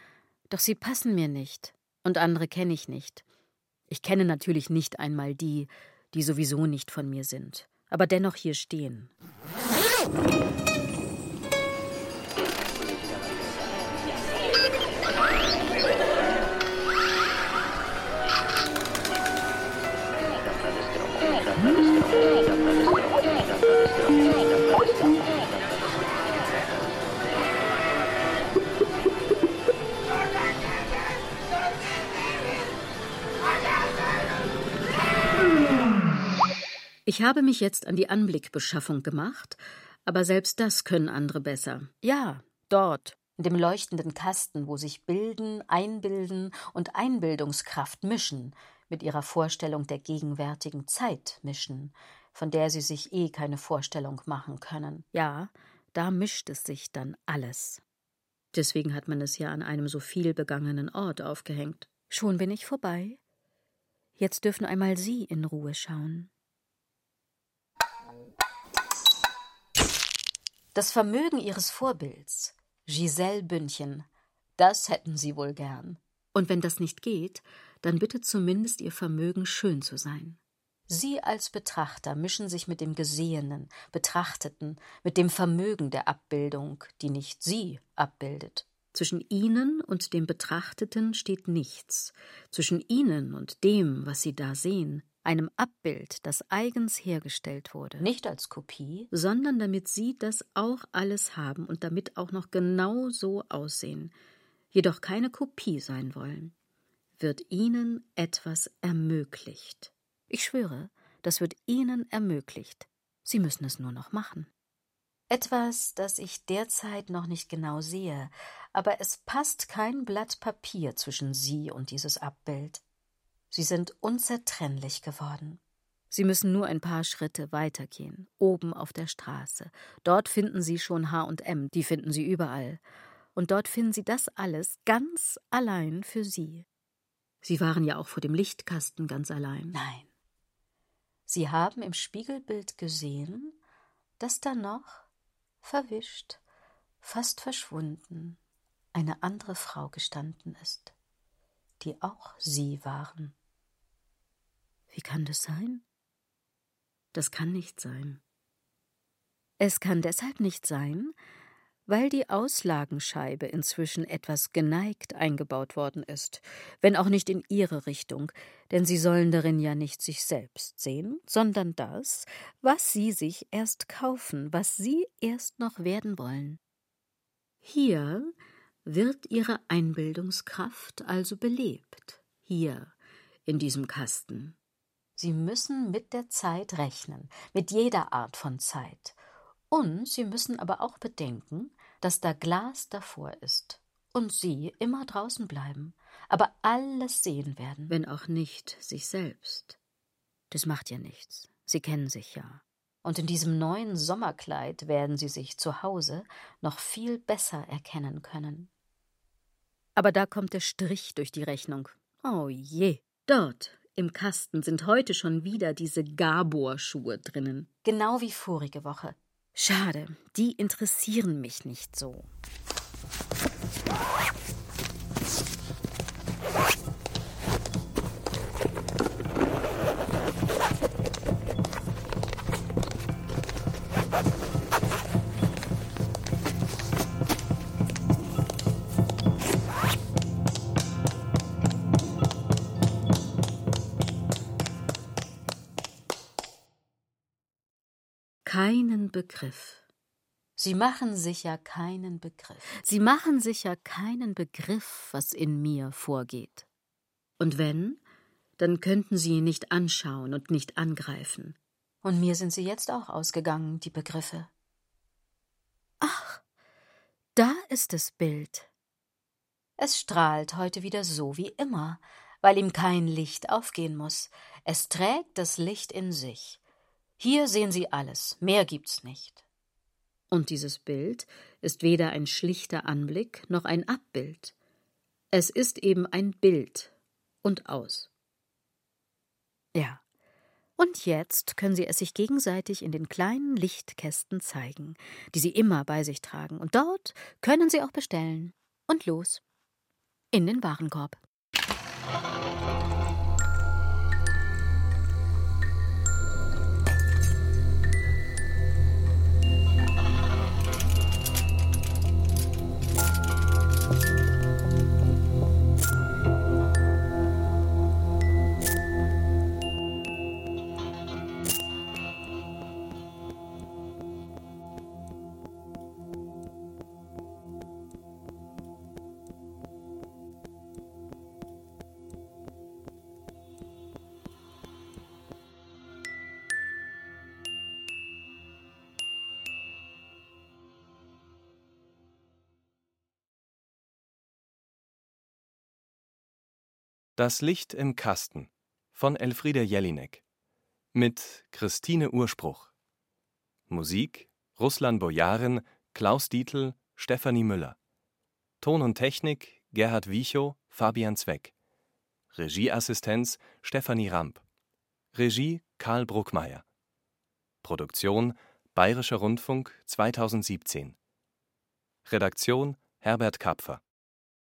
doch sie passen mir nicht, und andere kenne ich nicht. Ich kenne natürlich nicht einmal die, die sowieso nicht von mir sind, aber dennoch hier stehen. Ich habe mich jetzt an die Anblickbeschaffung gemacht, aber selbst das können andere besser. Ja, dort, in dem leuchtenden Kasten, wo sich Bilden, Einbilden und Einbildungskraft mischen, mit ihrer Vorstellung der gegenwärtigen Zeit mischen, von der sie sich eh keine Vorstellung machen können. Ja, da mischt es sich dann alles. Deswegen hat man es ja an einem so viel begangenen Ort aufgehängt. Schon bin ich vorbei. Jetzt dürfen einmal Sie in Ruhe schauen. Das Vermögen ihres Vorbilds, Giselle Bündchen, das hätten sie wohl gern. Und wenn das nicht geht, dann bitte zumindest ihr Vermögen schön zu sein. Sie als Betrachter mischen sich mit dem Gesehenen, Betrachteten, mit dem Vermögen der Abbildung, die nicht Sie abbildet. Zwischen Ihnen und dem Betrachteten steht nichts. Zwischen Ihnen und dem, was Sie da sehen, einem Abbild, das eigens hergestellt wurde. Nicht als Kopie, sondern damit Sie das auch alles haben und damit auch noch genau so aussehen, jedoch keine Kopie sein wollen, wird Ihnen etwas ermöglicht. Ich schwöre, das wird Ihnen ermöglicht. Sie müssen es nur noch machen. Etwas, das ich derzeit noch nicht genau sehe, aber es passt kein Blatt Papier zwischen Sie und dieses Abbild. Sie sind unzertrennlich geworden. Sie müssen nur ein paar Schritte weitergehen, oben auf der Straße. Dort finden Sie schon H&M, die finden Sie überall. Und dort finden Sie das alles ganz allein für Sie. Sie waren ja auch vor dem Lichtkasten ganz allein. Nein. Sie haben im Spiegelbild gesehen, dass da noch, verwischt, fast verschwunden, eine andere Frau gestanden ist, die auch Sie waren. Wie kann das sein? Das kann nicht sein. Es kann deshalb nicht sein, weil die Auslagenscheibe inzwischen etwas geneigt eingebaut worden ist, wenn auch nicht in ihre Richtung, denn sie sollen darin ja nicht sich selbst sehen, sondern das, was sie sich erst kaufen, was sie erst noch werden wollen. Hier wird ihre Einbildungskraft also belebt, hier in diesem Kasten. Sie müssen mit der Zeit rechnen, mit jeder Art von Zeit. Und Sie müssen aber auch bedenken, dass da Glas davor ist und Sie immer draußen bleiben, aber alles sehen werden. Wenn auch nicht sich selbst. Das macht ja nichts. Sie kennen sich ja. Und in diesem neuen Sommerkleid werden Sie sich zu Hause noch viel besser erkennen können. Aber da kommt der Strich durch die Rechnung. Oh je. Dort, im Kasten sind heute schon wieder diese Gabor-Schuhe drinnen. Genau wie vorige Woche. Schade, die interessieren mich nicht so. keinen Begriff. Sie machen sich ja keinen Begriff. Sie machen sich ja keinen Begriff, was in mir vorgeht. Und wenn, dann könnten Sie ihn nicht anschauen und nicht angreifen. Und mir sind sie jetzt auch ausgegangen, die Begriffe. Ach, da ist das Bild. Es strahlt heute wieder so wie immer, weil ihm kein Licht aufgehen muss. Es trägt das Licht in sich. Hier sehen Sie alles, mehr gibt's nicht. Und dieses Bild ist weder ein schlichter Anblick noch ein Abbild. Es ist eben ein Bild und aus. Ja, und jetzt können Sie es sich gegenseitig in den kleinen Lichtkästen zeigen, die Sie immer bei sich tragen. Und dort können Sie auch bestellen. Und los. In den Warenkorb. Das Licht im Kasten von Elfriede Jelinek mit Christine Urspruch. Musik Ruslan Bojarin, Klaus Dietl, Stefanie Müller. Ton und Technik Gerhard Wiechow, Fabian Zweck. Regieassistenz Stefanie Ramp. Regie Karl Bruckmeier. Produktion Bayerischer Rundfunk 2017. Redaktion Herbert Kapfer